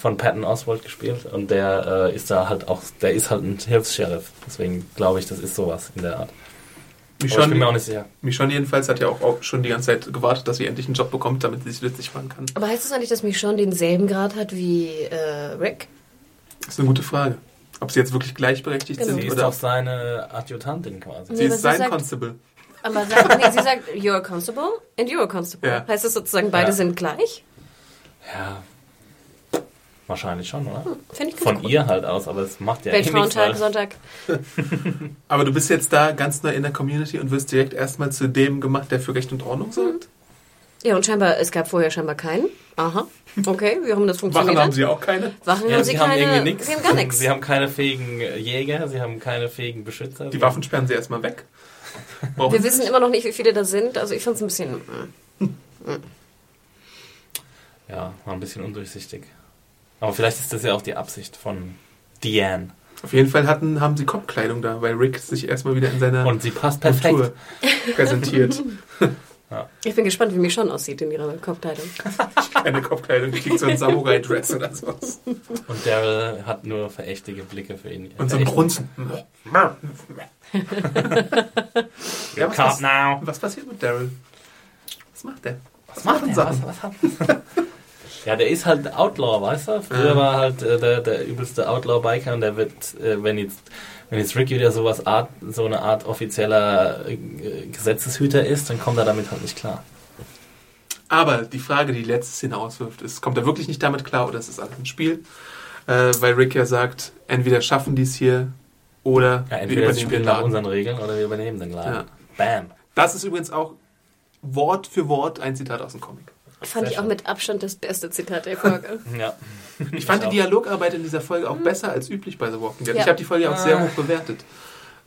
von Patton Oswald gespielt und der äh, ist da halt auch, der ist halt ein Hilfs-Sheriff. Deswegen glaube ich, das ist sowas in der Art. Aber ich bin mir auch Michonne, nicht sicher. Michonne jedenfalls hat ja auch, auch schon die ganze Zeit gewartet, dass sie endlich einen Job bekommt, damit sie sich nützlich machen kann. Aber heißt es eigentlich, dass Michonne denselben Grad hat wie äh, Rick? Das ist eine gute Frage. Ob sie jetzt wirklich gleichberechtigt Genau. Sie sind ist oder doch seine Adjutantin quasi. sie Nee, was ist sein sie sagt- Constable. Aber sagt, nee, sie sagt, you're a constable and you're a constable. Ja. Heißt das sozusagen, beide Ja. sind gleich? Ja. Wahrscheinlich schon, oder? Finde ich Von cool. ihr halt aus, aber es macht ja eh nichts, Weltfrauentag, weil- Sonntag. Aber du bist jetzt da ganz neu in der Community und wirst direkt erstmal zu dem gemacht, der für Recht und Ordnung sorgt. Ja, und scheinbar, es gab vorher scheinbar keinen. Aha. Okay, wie haben das funktioniert? Wachen haben sie auch keine. Wachen Ja, haben sie, sie haben keine. irgendwie nichts. Sie haben gar nichts. Sie haben keine fähigen Jäger, sie haben keine fähigen Beschützer. Die Waffen sperren sie erstmal weg. Brauchen Wir wissen immer noch nicht, wie viele da sind. Also ich fand es ein bisschen. mm. Ja, war ein bisschen undurchsichtig. Aber vielleicht ist das ja auch die Absicht von Diane. Auf jeden Fall hatten, haben sie Kopfkleidung da, weil Rick sich erstmal wieder in seiner Und sie passt perfekt. Kultur präsentiert. Ich bin gespannt, wie Michonne aussieht in ihrer Kopfteilung. Keine Kopfkleidung, die kriegt so ein Samurai-Dress oder sowas. Und Daryl hat nur verächtige Blicke für ihn. Und so ein Grunzen. ja, was, was, now. was passiert mit Daryl? Was macht der? Was macht der? Was, was hat Ja, der ist halt Outlaw, weißt du? Früher Ja. war halt äh, der, der übelste Outlaw-Biker und der wird, äh, wenn jetzt wenn jetzt Rick wieder sowas Art, so eine Art offizieller äh, Gesetzeshüter ist, dann kommt er damit halt nicht klar. Aber die Frage, die die letzte Szene auswirft, ist, kommt er wirklich nicht damit klar oder ist es alles ein Spiel? Äh, weil Rick ja sagt, entweder schaffen die es hier oder Ja, wir entweder wir übernehmen den spielen nach Laden. unseren Regeln oder wir übernehmen den Laden. Ja. Bam. Das ist übrigens auch Wort für Wort ein Zitat aus dem Comic. Fand Sehr ich auch schön. mit Abstand das beste Zitat der Folge. Ja. Ich fand die. Dialogarbeit in dieser Folge auch besser als üblich bei The Walking Dead. Ja. Ich habe die Folge auch sehr Ah. hoch bewertet.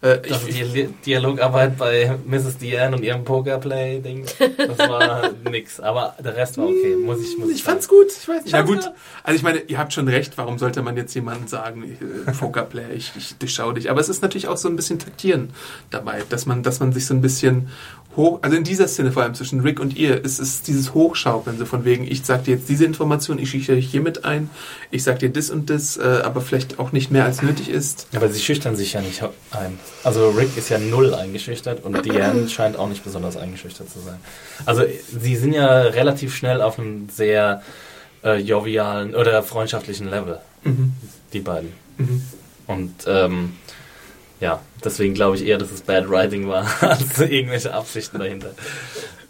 Äh, ich, Also ich, die Dialogarbeit bei Mrs. Diane und ihrem Pokerplay-Ding, das war nix. Aber der Rest war okay, muss ich, muss ich sagen. fand's gut. Ich weiß nicht. Na fand's gut. gut. Also ich meine, ihr habt schon recht. Warum sollte man jetzt jemandem sagen, äh, Pokerplayer, ich, ich durchschaue dich. Aber es ist natürlich auch so ein bisschen taktieren dabei, dass man, dass man sich so ein bisschen hoch, also in dieser Szene vor allem zwischen Rick und ihr, ist es dieses Hochschaukeln, so von wegen, ich sag dir jetzt diese Information, ich schicke dich hiermit ein, ich sag dir das und das, äh, aber vielleicht auch nicht mehr als nötig ist. Aber sie schüchtern sich ja nicht ein. Also Rick ist ja null eingeschüchtert und Diane scheint auch nicht besonders eingeschüchtert zu sein. Also sie sind ja relativ schnell auf einem sehr äh, jovialen oder freundschaftlichen Level, Mhm. die beiden. Mhm. Und ähm, ja, deswegen glaube ich eher, dass es Bad Writing war, als irgendwelche Absichten dahinter.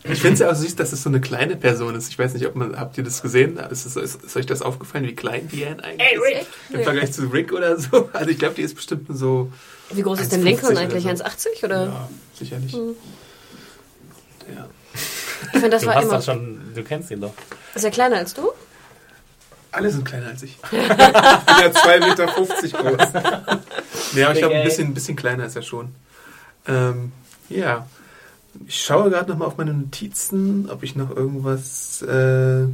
Ich finde es ja auch süß, dass es so eine kleine Person ist. Ich weiß nicht, ob man, habt ihr das gesehen? Ist, ist, ist euch das aufgefallen, wie klein Diane eigentlich ist? Im Vergleich zu Rick oder so? Also ich glaube, die ist bestimmt nur so... Wie groß ist denn 1,50 Lincoln eigentlich? so. 1,80 oder? Ja, sicherlich. Ja. Ich finde, das du war hast immer. doch schon, du kennst ihn doch. Ist er kleiner als du? Alle sind kleiner als ich. ich bin ja 2,50 Meter groß. Aber ich glaube, ein bisschen, ein bisschen kleiner ist er schon. Ähm, ja. Ich schaue gerade noch mal auf meine Notizen, ob ich noch irgendwas äh,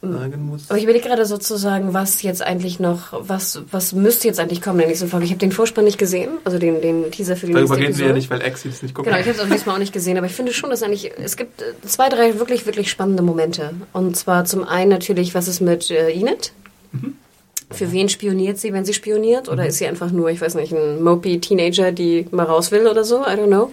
sagen muss. Aber ich überlege gerade sozusagen, was jetzt eigentlich noch, was, was müsste jetzt eigentlich kommen in der nächsten Folge. Ich habe den Vorspann nicht gesehen, also den, den Teaser für die Darüber nächste reden wir ja nicht, weil Axie das nicht guckt. Genau, ich habe es auch diesmal auch nicht gesehen, aber ich finde schon, dass eigentlich, es gibt äh, zwei, drei wirklich, wirklich spannende Momente. Und zwar zum einen natürlich, was ist mit äh, Enid? Für wen spioniert sie, wenn sie spioniert? Oder ist sie einfach nur, ich weiß nicht, ein mopey Teenager, die mal raus will oder so? I don't know.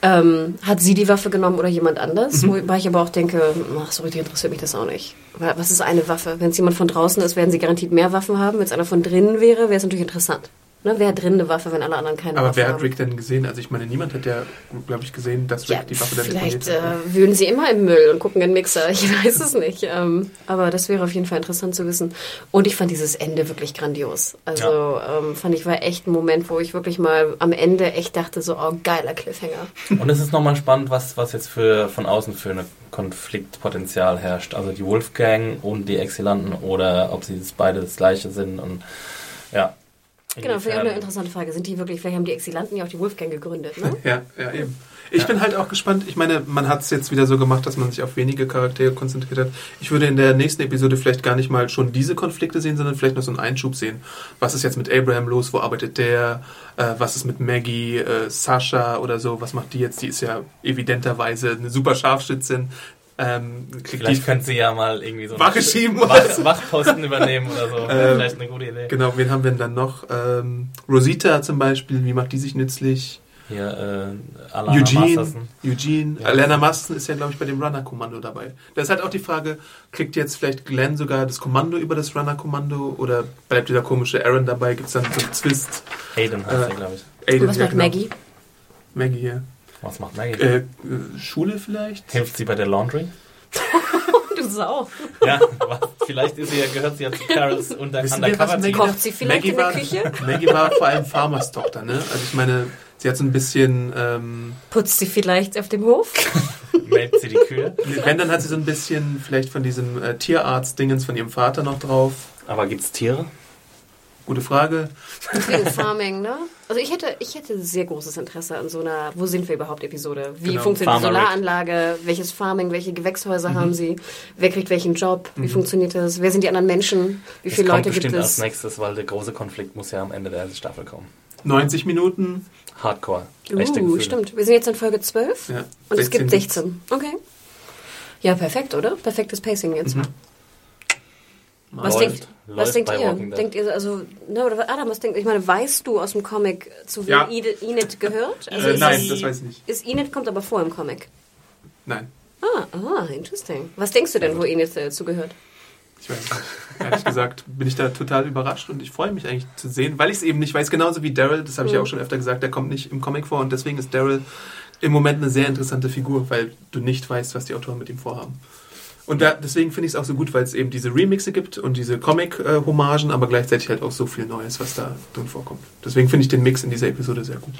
Ähm, hat sie die Waffe genommen oder jemand anders? Wobei ich aber auch denke, ach, so richtig interessiert mich das auch nicht. Was ist eine Waffe? Wenn es jemand von draußen ist, werden sie garantiert mehr Waffen haben. Wenn es einer von drinnen wäre, wäre es natürlich interessant. Ne? Wer hat drinnen eine Waffe, wenn alle anderen keine Aber Waffe wer haben? hat Rick denn gesehen? Also ich meine, niemand hat ja, glaube ich, gesehen, dass Rick Ja, die Waffe dann vielleicht äh, wühlen sie immer im Müll und gucken in den Mixer. Ich weiß es nicht. Ähm, aber das wäre auf jeden Fall interessant zu wissen. Und ich fand dieses Ende wirklich grandios. Also ähm, fand ich war echt ein Moment, wo ich wirklich mal am Ende echt dachte so, oh geiler Cliffhanger. Und es ist nochmal spannend, was, was jetzt für von außen für eine Konfliktpotenzial herrscht. Also die Wolfgang und die Exilanten oder ob sie jetzt beide das gleiche sind und ja. Genau, auch eine interessante Frage. Sind die wirklich, vielleicht haben die Exilanten ja auch die Wolfgang gegründet, ne? Ja, ja, eben. Ich bin halt auch gespannt. Ich meine, man hat es jetzt wieder so gemacht, dass man sich auf wenige Charaktere konzentriert hat. Ich würde in der nächsten Episode vielleicht gar nicht mal schon diese Konflikte sehen, sondern vielleicht noch so einen Einschub sehen. Was ist jetzt mit Abraham los? Wo arbeitet der? Äh, was ist mit Maggie, äh, Sascha oder so? Was macht die jetzt? Die ist ja evidenterweise eine super Scharfschützin. Ähm, kriegt Vielleicht könnte sie ja mal irgendwie so Wache schieben oder Wach. Wachposten übernehmen oder so. Wäre Ähm, vielleicht eine gute Idee. genau, wen haben wir denn dann noch? Ähm, Rosita zum Beispiel, wie macht die sich nützlich? Hier, äh, Alana Eugene, Masterson. Eugene. Ja. Alana Masten ist ja, glaube ich, bei dem Runner-Kommando dabei. Da ist halt auch die Frage, kriegt jetzt vielleicht Glenn sogar das Kommando über das Runner-Kommando oder bleibt dieser komische Aaron dabei? Gibt es dann so einen Twist? Hayden heißt Äh, er, glaube ich. Aiden, Und was ja, macht genau. Maggie? Maggie, ja. Was macht Maggie? Äh, äh, Schule vielleicht? Hilft sie bei der Laundry? Du Sau. Ja, was, vielleicht ist sie ja, gehört sie ja zu Carols unter Wissen wir, was. Maggie Kocht sie vielleicht in der war, Küche? Maggie war vor allem Farmers Tochter, ne? Also ich meine, sie hat so ein bisschen, ähm, Putzt sie vielleicht auf dem Hof? Meldet sie die Kühe. wenn, dann hat sie so ein bisschen vielleicht von diesem äh, Tierarzt-Dingens von ihrem Vater noch drauf. Aber gibt's Tiere? Gute Frage. Wegen Farming, ne? Also ich hätte, ich hätte sehr großes Interesse an so einer Wo sind wir überhaupt Episode. Wie Genau. funktioniert die Farmer Rick. Solaranlage? Welches Farming? Welche Gewächshäuser Mhm. haben sie? Wer kriegt welchen Job? Wie funktioniert das? Wer sind die anderen Menschen? Wie Das viele Leute gibt bestimmt als es? nächstes, weil der große Konflikt muss ja am Ende der Staffel kommen. 90 Minuten. Hardcore. Echte Uh, Gefühle. stimmt. Wir sind jetzt in Folge 12 Ja, und es gibt 16. 16. Okay. Ja, perfekt, oder? Perfektes Pacing jetzt. Mhm. Was Läuft. denkt, was Läuft denkt bei ihr? Denkt ihr, also, ne, oder Adam, was denkt, ich meine, weißt du aus dem Comic, zu wem Ja. Enid, gehört? Also Äh, ist nein, das, das weiß ich nicht. Ist Enid kommt aber vor im Comic. Nein, Ah, ah, interesting. Was denkst du denn, wo Enid äh, zugehört? ich weiß nicht. Ehrlich gesagt bin ich da total überrascht und ich freue mich eigentlich zu sehen, weil ich es eben nicht weiß. Genauso wie Daryl, das habe ich ja auch schon öfter gesagt, der kommt nicht im Comic vor und deswegen ist Daryl im Moment eine sehr interessante Figur, weil du nicht weißt, was die Autoren mit ihm vorhaben. Und da, deswegen finde ich es auch so gut, weil es eben diese Remixe gibt und diese Comic-Hommagen, aber gleichzeitig halt auch so viel Neues, was da drin vorkommt. Deswegen finde ich den Mix in dieser Episode sehr gut.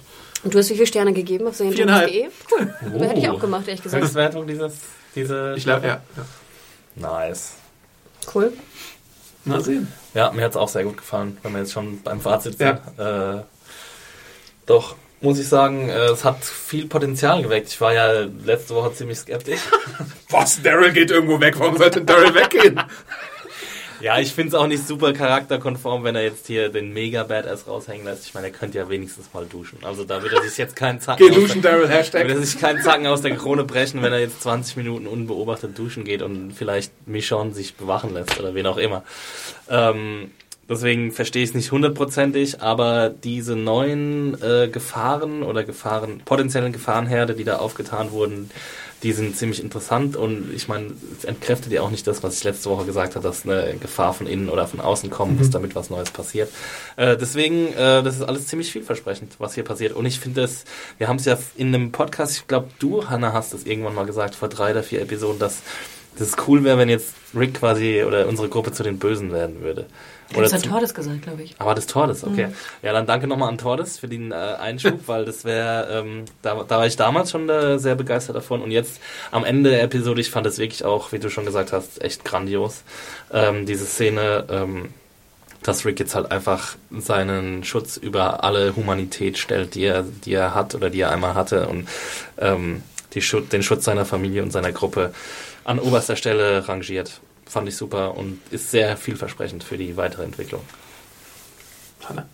Und du hast wie viele Sterne gegeben auf serienjunkies.de? Cool. Oh. Hätte ich auch gemacht, ehrlich gesagt. Höchstwertung dieses, diese Ich glaube, ja, ja. Nice. Cool. Mal sehen. Ja, mir hat es auch sehr gut gefallen, wenn wir jetzt schon beim Fazit Ja. sind. Äh, doch, muss ich sagen, äh, es hat viel Potenzial geweckt. Ich war ja letzte Woche ziemlich skeptisch. Was? Daryl geht irgendwo weg. Warum sollte Daryl weggehen? ja, ich finde es auch nicht super charakterkonform, wenn er jetzt hier den mega Badass raushängen lässt. Ich meine, er könnte ja wenigstens mal duschen. Also da wird er sich jetzt keinen Zacken, Geh aus duschen, der, Daryl, wird Hashtag. er sich keinen Zacken aus der Krone brechen, wenn er jetzt 20 Minuten unbeobachtet duschen geht und vielleicht Michonne sich bewachen lässt oder wen auch immer. Ähm, Deswegen verstehe ich es nicht hundertprozentig, aber diese neuen äh, Gefahren oder Gefahren, potenziellen Gefahrenherde, die da aufgetan wurden, die sind ziemlich interessant und ich meine, es entkräftet ja auch nicht das, was ich letzte Woche gesagt habe, dass eine Gefahr von innen oder von außen kommen muss, damit was Neues passiert. Äh, deswegen, äh, das ist alles ziemlich vielversprechend, was hier passiert. Und ich finde es, wir haben es ja in einem Podcast, ich glaube, du, Hannah, hast es irgendwann mal gesagt, vor drei oder vier Episoden, dass das cool wäre, wenn jetzt Rick quasi oder unsere Gruppe zu den Bösen werden würde. Das hat Tordes gesagt, glaube ich. aber das Tordes, okay. Mhm. Ja, dann danke nochmal an Tordes für den äh, Einschub, weil das wäre, ähm, da, da war ich damals schon äh, sehr begeistert davon und jetzt am Ende der Episode, ich fand es wirklich auch, wie du schon gesagt hast, echt grandios. Ähm, diese Szene, ähm, dass Rick jetzt halt einfach seinen Schutz über alle Humanität stellt, die er, die er hat oder die er einmal hatte und ähm, die den Schutz seiner Familie und seiner Gruppe an oberster Stelle rangiert. Fand ich super und ist sehr vielversprechend für die weitere Entwicklung. Hanna.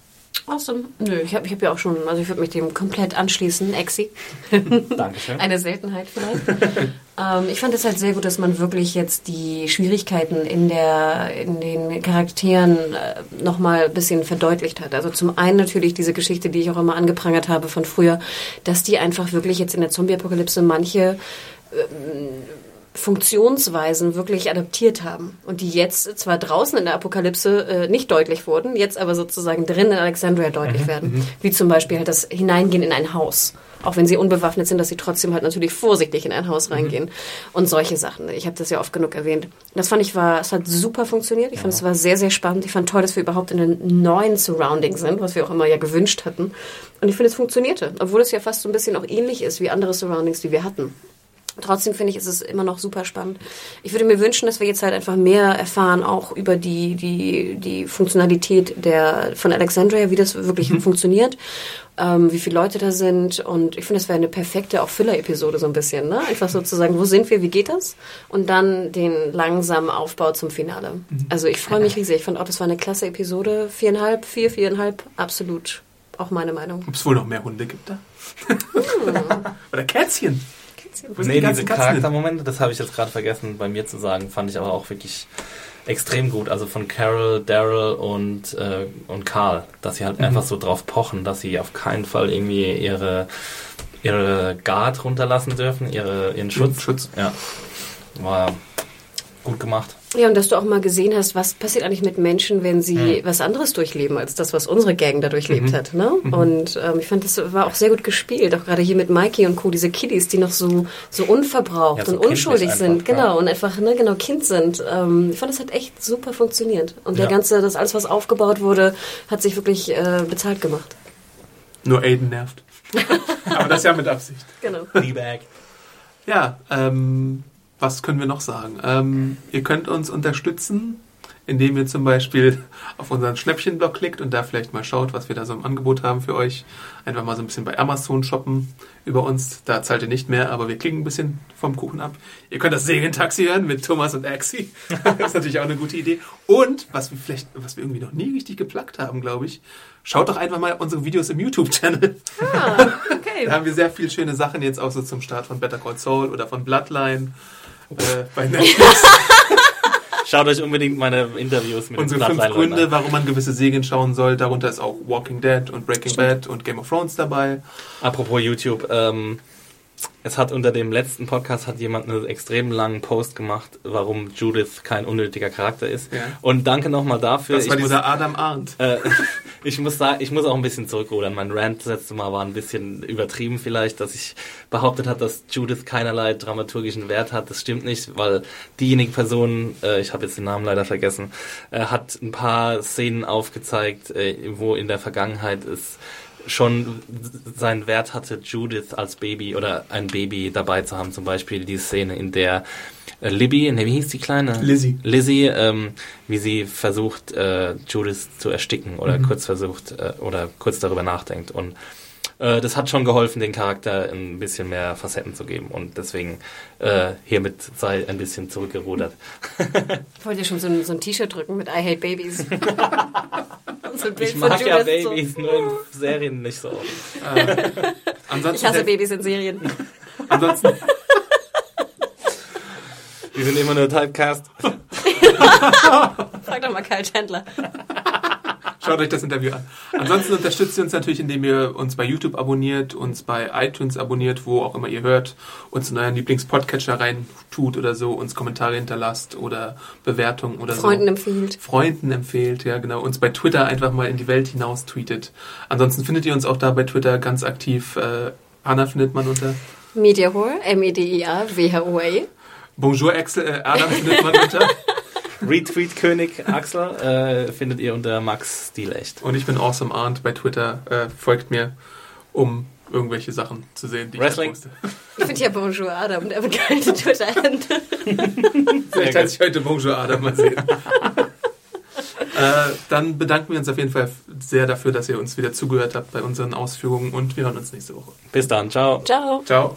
Awesome. Nö, ich habe ich hab ja auch schon, also ich würde mich dem komplett anschließen, Exi. Dankeschön. Eine Seltenheit vielleicht. ähm, ich fand es halt sehr gut, dass man wirklich jetzt die Schwierigkeiten in, der, in den Charakteren äh, nochmal ein bisschen verdeutlicht hat. Also zum einen natürlich diese Geschichte, die ich auch immer angeprangert habe von früher, dass die einfach wirklich jetzt in der Zombie-Apokalypse manche Funktionsweisen wirklich adaptiert haben und die jetzt zwar draußen in der Apokalypse äh, nicht deutlich wurden, jetzt aber sozusagen drin in Alexandria deutlich werden. Wie zum Beispiel halt das Hineingehen in ein Haus. Auch wenn sie unbewaffnet sind, dass sie trotzdem halt natürlich vorsichtig in ein Haus reingehen. Und solche Sachen. Ich habe das ja oft genug erwähnt. Das fand ich war, es hat super funktioniert. Ich fand es war sehr, sehr spannend. Ich fand toll, dass wir überhaupt in einem neuen Surrounding sind, was wir auch immer ja gewünscht hatten. Und ich finde, es funktionierte. Obwohl es ja fast so ein bisschen auch ähnlich ist wie andere Surroundings, die wir hatten. Trotzdem finde ich, ist es immer noch super spannend. Ich würde mir wünschen, dass wir jetzt halt einfach mehr erfahren, auch über die, die, die Funktionalität der, von Alexandria, wie das wirklich funktioniert, ähm, wie viele Leute da sind. Und ich finde, das wäre eine perfekte auch Filler-Episode so ein bisschen, ne? Einfach sozusagen, wo sind wir, wie geht das? Und dann den langsamen Aufbau zum Finale. Also ich freue mich riesig. Ich fand auch, das war eine klasse Episode. Viereinhalb, vier, viereinhalb, absolut. Auch meine Meinung. Ob es wohl noch mehr Hunde gibt da? Oder Kätzchen. Wo sind Nee, die ganzen diese Katzen? Charaktermomente, das habe ich jetzt gerade vergessen bei mir zu sagen, fand ich aber auch wirklich extrem gut. Also von Carol, Daryl und, äh, und Carl, dass sie halt Mhm. einfach so drauf pochen, dass sie auf keinen Fall irgendwie ihre, ihre Guard runterlassen dürfen, ihre, ihren Schutz. Schutz. Ja, war gut gemacht. Ja, und dass du auch mal gesehen hast, was passiert eigentlich mit Menschen, wenn sie was anderes durchleben, als das, was unsere Gang da durchlebt hat. Ne? Und ähm, ich fand, das war auch sehr gut gespielt, auch gerade hier mit Mikey und Co., diese Kiddies, die noch so, so unverbraucht Ja, so und unschuldig einfach, sind. Genau, ja. und einfach, ne, genau, Kind sind. Ähm, ich fand, das hat echt super funktioniert. Und der Ja. ganze, das alles, was aufgebaut wurde, hat sich wirklich äh, bezahlt gemacht. Nur Aiden nervt. Aber das ja mit Absicht. Genau. Fleabag. Ja, ähm, was können wir noch sagen? Ähm, ihr könnt uns unterstützen, indem ihr zum Beispiel auf unseren Schnäppchenblog klickt und da vielleicht mal schaut, was wir da so im Angebot haben für euch. Einfach mal so ein bisschen bei Amazon shoppen über uns. Da zahlt ihr nicht mehr, aber wir kriegen ein bisschen vom Kuchen ab. Ihr könnt das Serientaxi hören mit Thomas und Axi. Das ist natürlich auch eine gute Idee. Und was wir vielleicht, was wir irgendwie noch nie richtig geplagt haben, glaube ich, schaut doch einfach mal unsere Videos im YouTube-Channel. Okay. Da haben wir sehr viel schöne Sachen jetzt auch so zum Start von Better Call Saul oder von Bloodline äh, bei Netflix. Schaut euch unbedingt meine Interviews mit Unsere fünf Gründe, an. warum man gewisse Serien schauen soll. Darunter ist auch Walking Dead und Breaking Bad und Game of Thrones dabei. Apropos YouTube, ähm, es hat unter dem letzten Podcast hat jemand einen extrem langen Post gemacht, warum Judith kein unnötiger Charakter ist. Ja. Und danke nochmal dafür. Das war ich, muss, dieser Adam Arndt. äh, ich muss sagen, ich muss auch ein bisschen zurückrudern. Mein Rant das letzte Mal war ein bisschen übertrieben vielleicht, dass ich behauptet habe, dass Judith keinerlei dramaturgischen Wert hat. Das stimmt nicht, weil diejenige Person, äh, ich habe jetzt den Namen leider vergessen, äh, hat ein paar Szenen aufgezeigt, äh, wo in der Vergangenheit es schon seinen Wert hatte, Judith als Baby oder ein Baby dabei zu haben. Zum Beispiel die Szene, in der äh, Libby, ne, wie hieß die kleine? Lizzie. Lizzie, ähm, wie sie versucht, äh, Judith zu ersticken oder kurz versucht äh, oder kurz darüber nachdenkt. Und äh, das hat schon geholfen, den Charakter ein bisschen mehr Facetten zu geben. Und deswegen äh, hiermit sei ein bisschen zurückgerudert. Ich wollte dir schon so ein, so ein T-Shirt drücken mit I Hate Babies. So ein Bild Ich mag ja Babys, nur in Serien nicht so. Ansonsten, So. Ich hasse Babys in Serien. ansonsten Die sind immer nur Typecast. Frag doch mal Kyle Chandler. Schaut euch das Interview an. Ansonsten unterstützt ihr uns natürlich, indem ihr uns bei YouTube abonniert, uns bei iTunes abonniert, wo auch immer ihr hört, uns in euren Lieblingspodcatcher rein tut oder so, uns Kommentare hinterlasst oder Bewertungen oder Freunden so. empfiehlt. Freunden empfehlt, ja genau. Uns bei Twitter einfach mal in die Welt hinaus tweetet. Ansonsten findet ihr uns auch da bei Twitter ganz aktiv. Äh, Anna findet man unter Mediahore, M-E-D-I-A-W-H-O-A. Bonjour Axel, äh, Adam findet man unter Retweet-König Axel äh, findet ihr unter Max Stilecht. und ich bin Awesome Arndt bei Twitter. Äh, folgt mir, um irgendwelche Sachen zu sehen, die Wrestling. ich poste. Ich finde ja Bonjour Adam, der bekannte Twitter-Handle. Vielleicht als ich heute Bonjour Adam mal sehe. äh, dann bedanken wir uns auf jeden Fall sehr dafür, dass ihr uns wieder zugehört habt bei unseren Ausführungen und wir hören uns nächste Woche. Bis dann, ciao. Ciao. Ciao.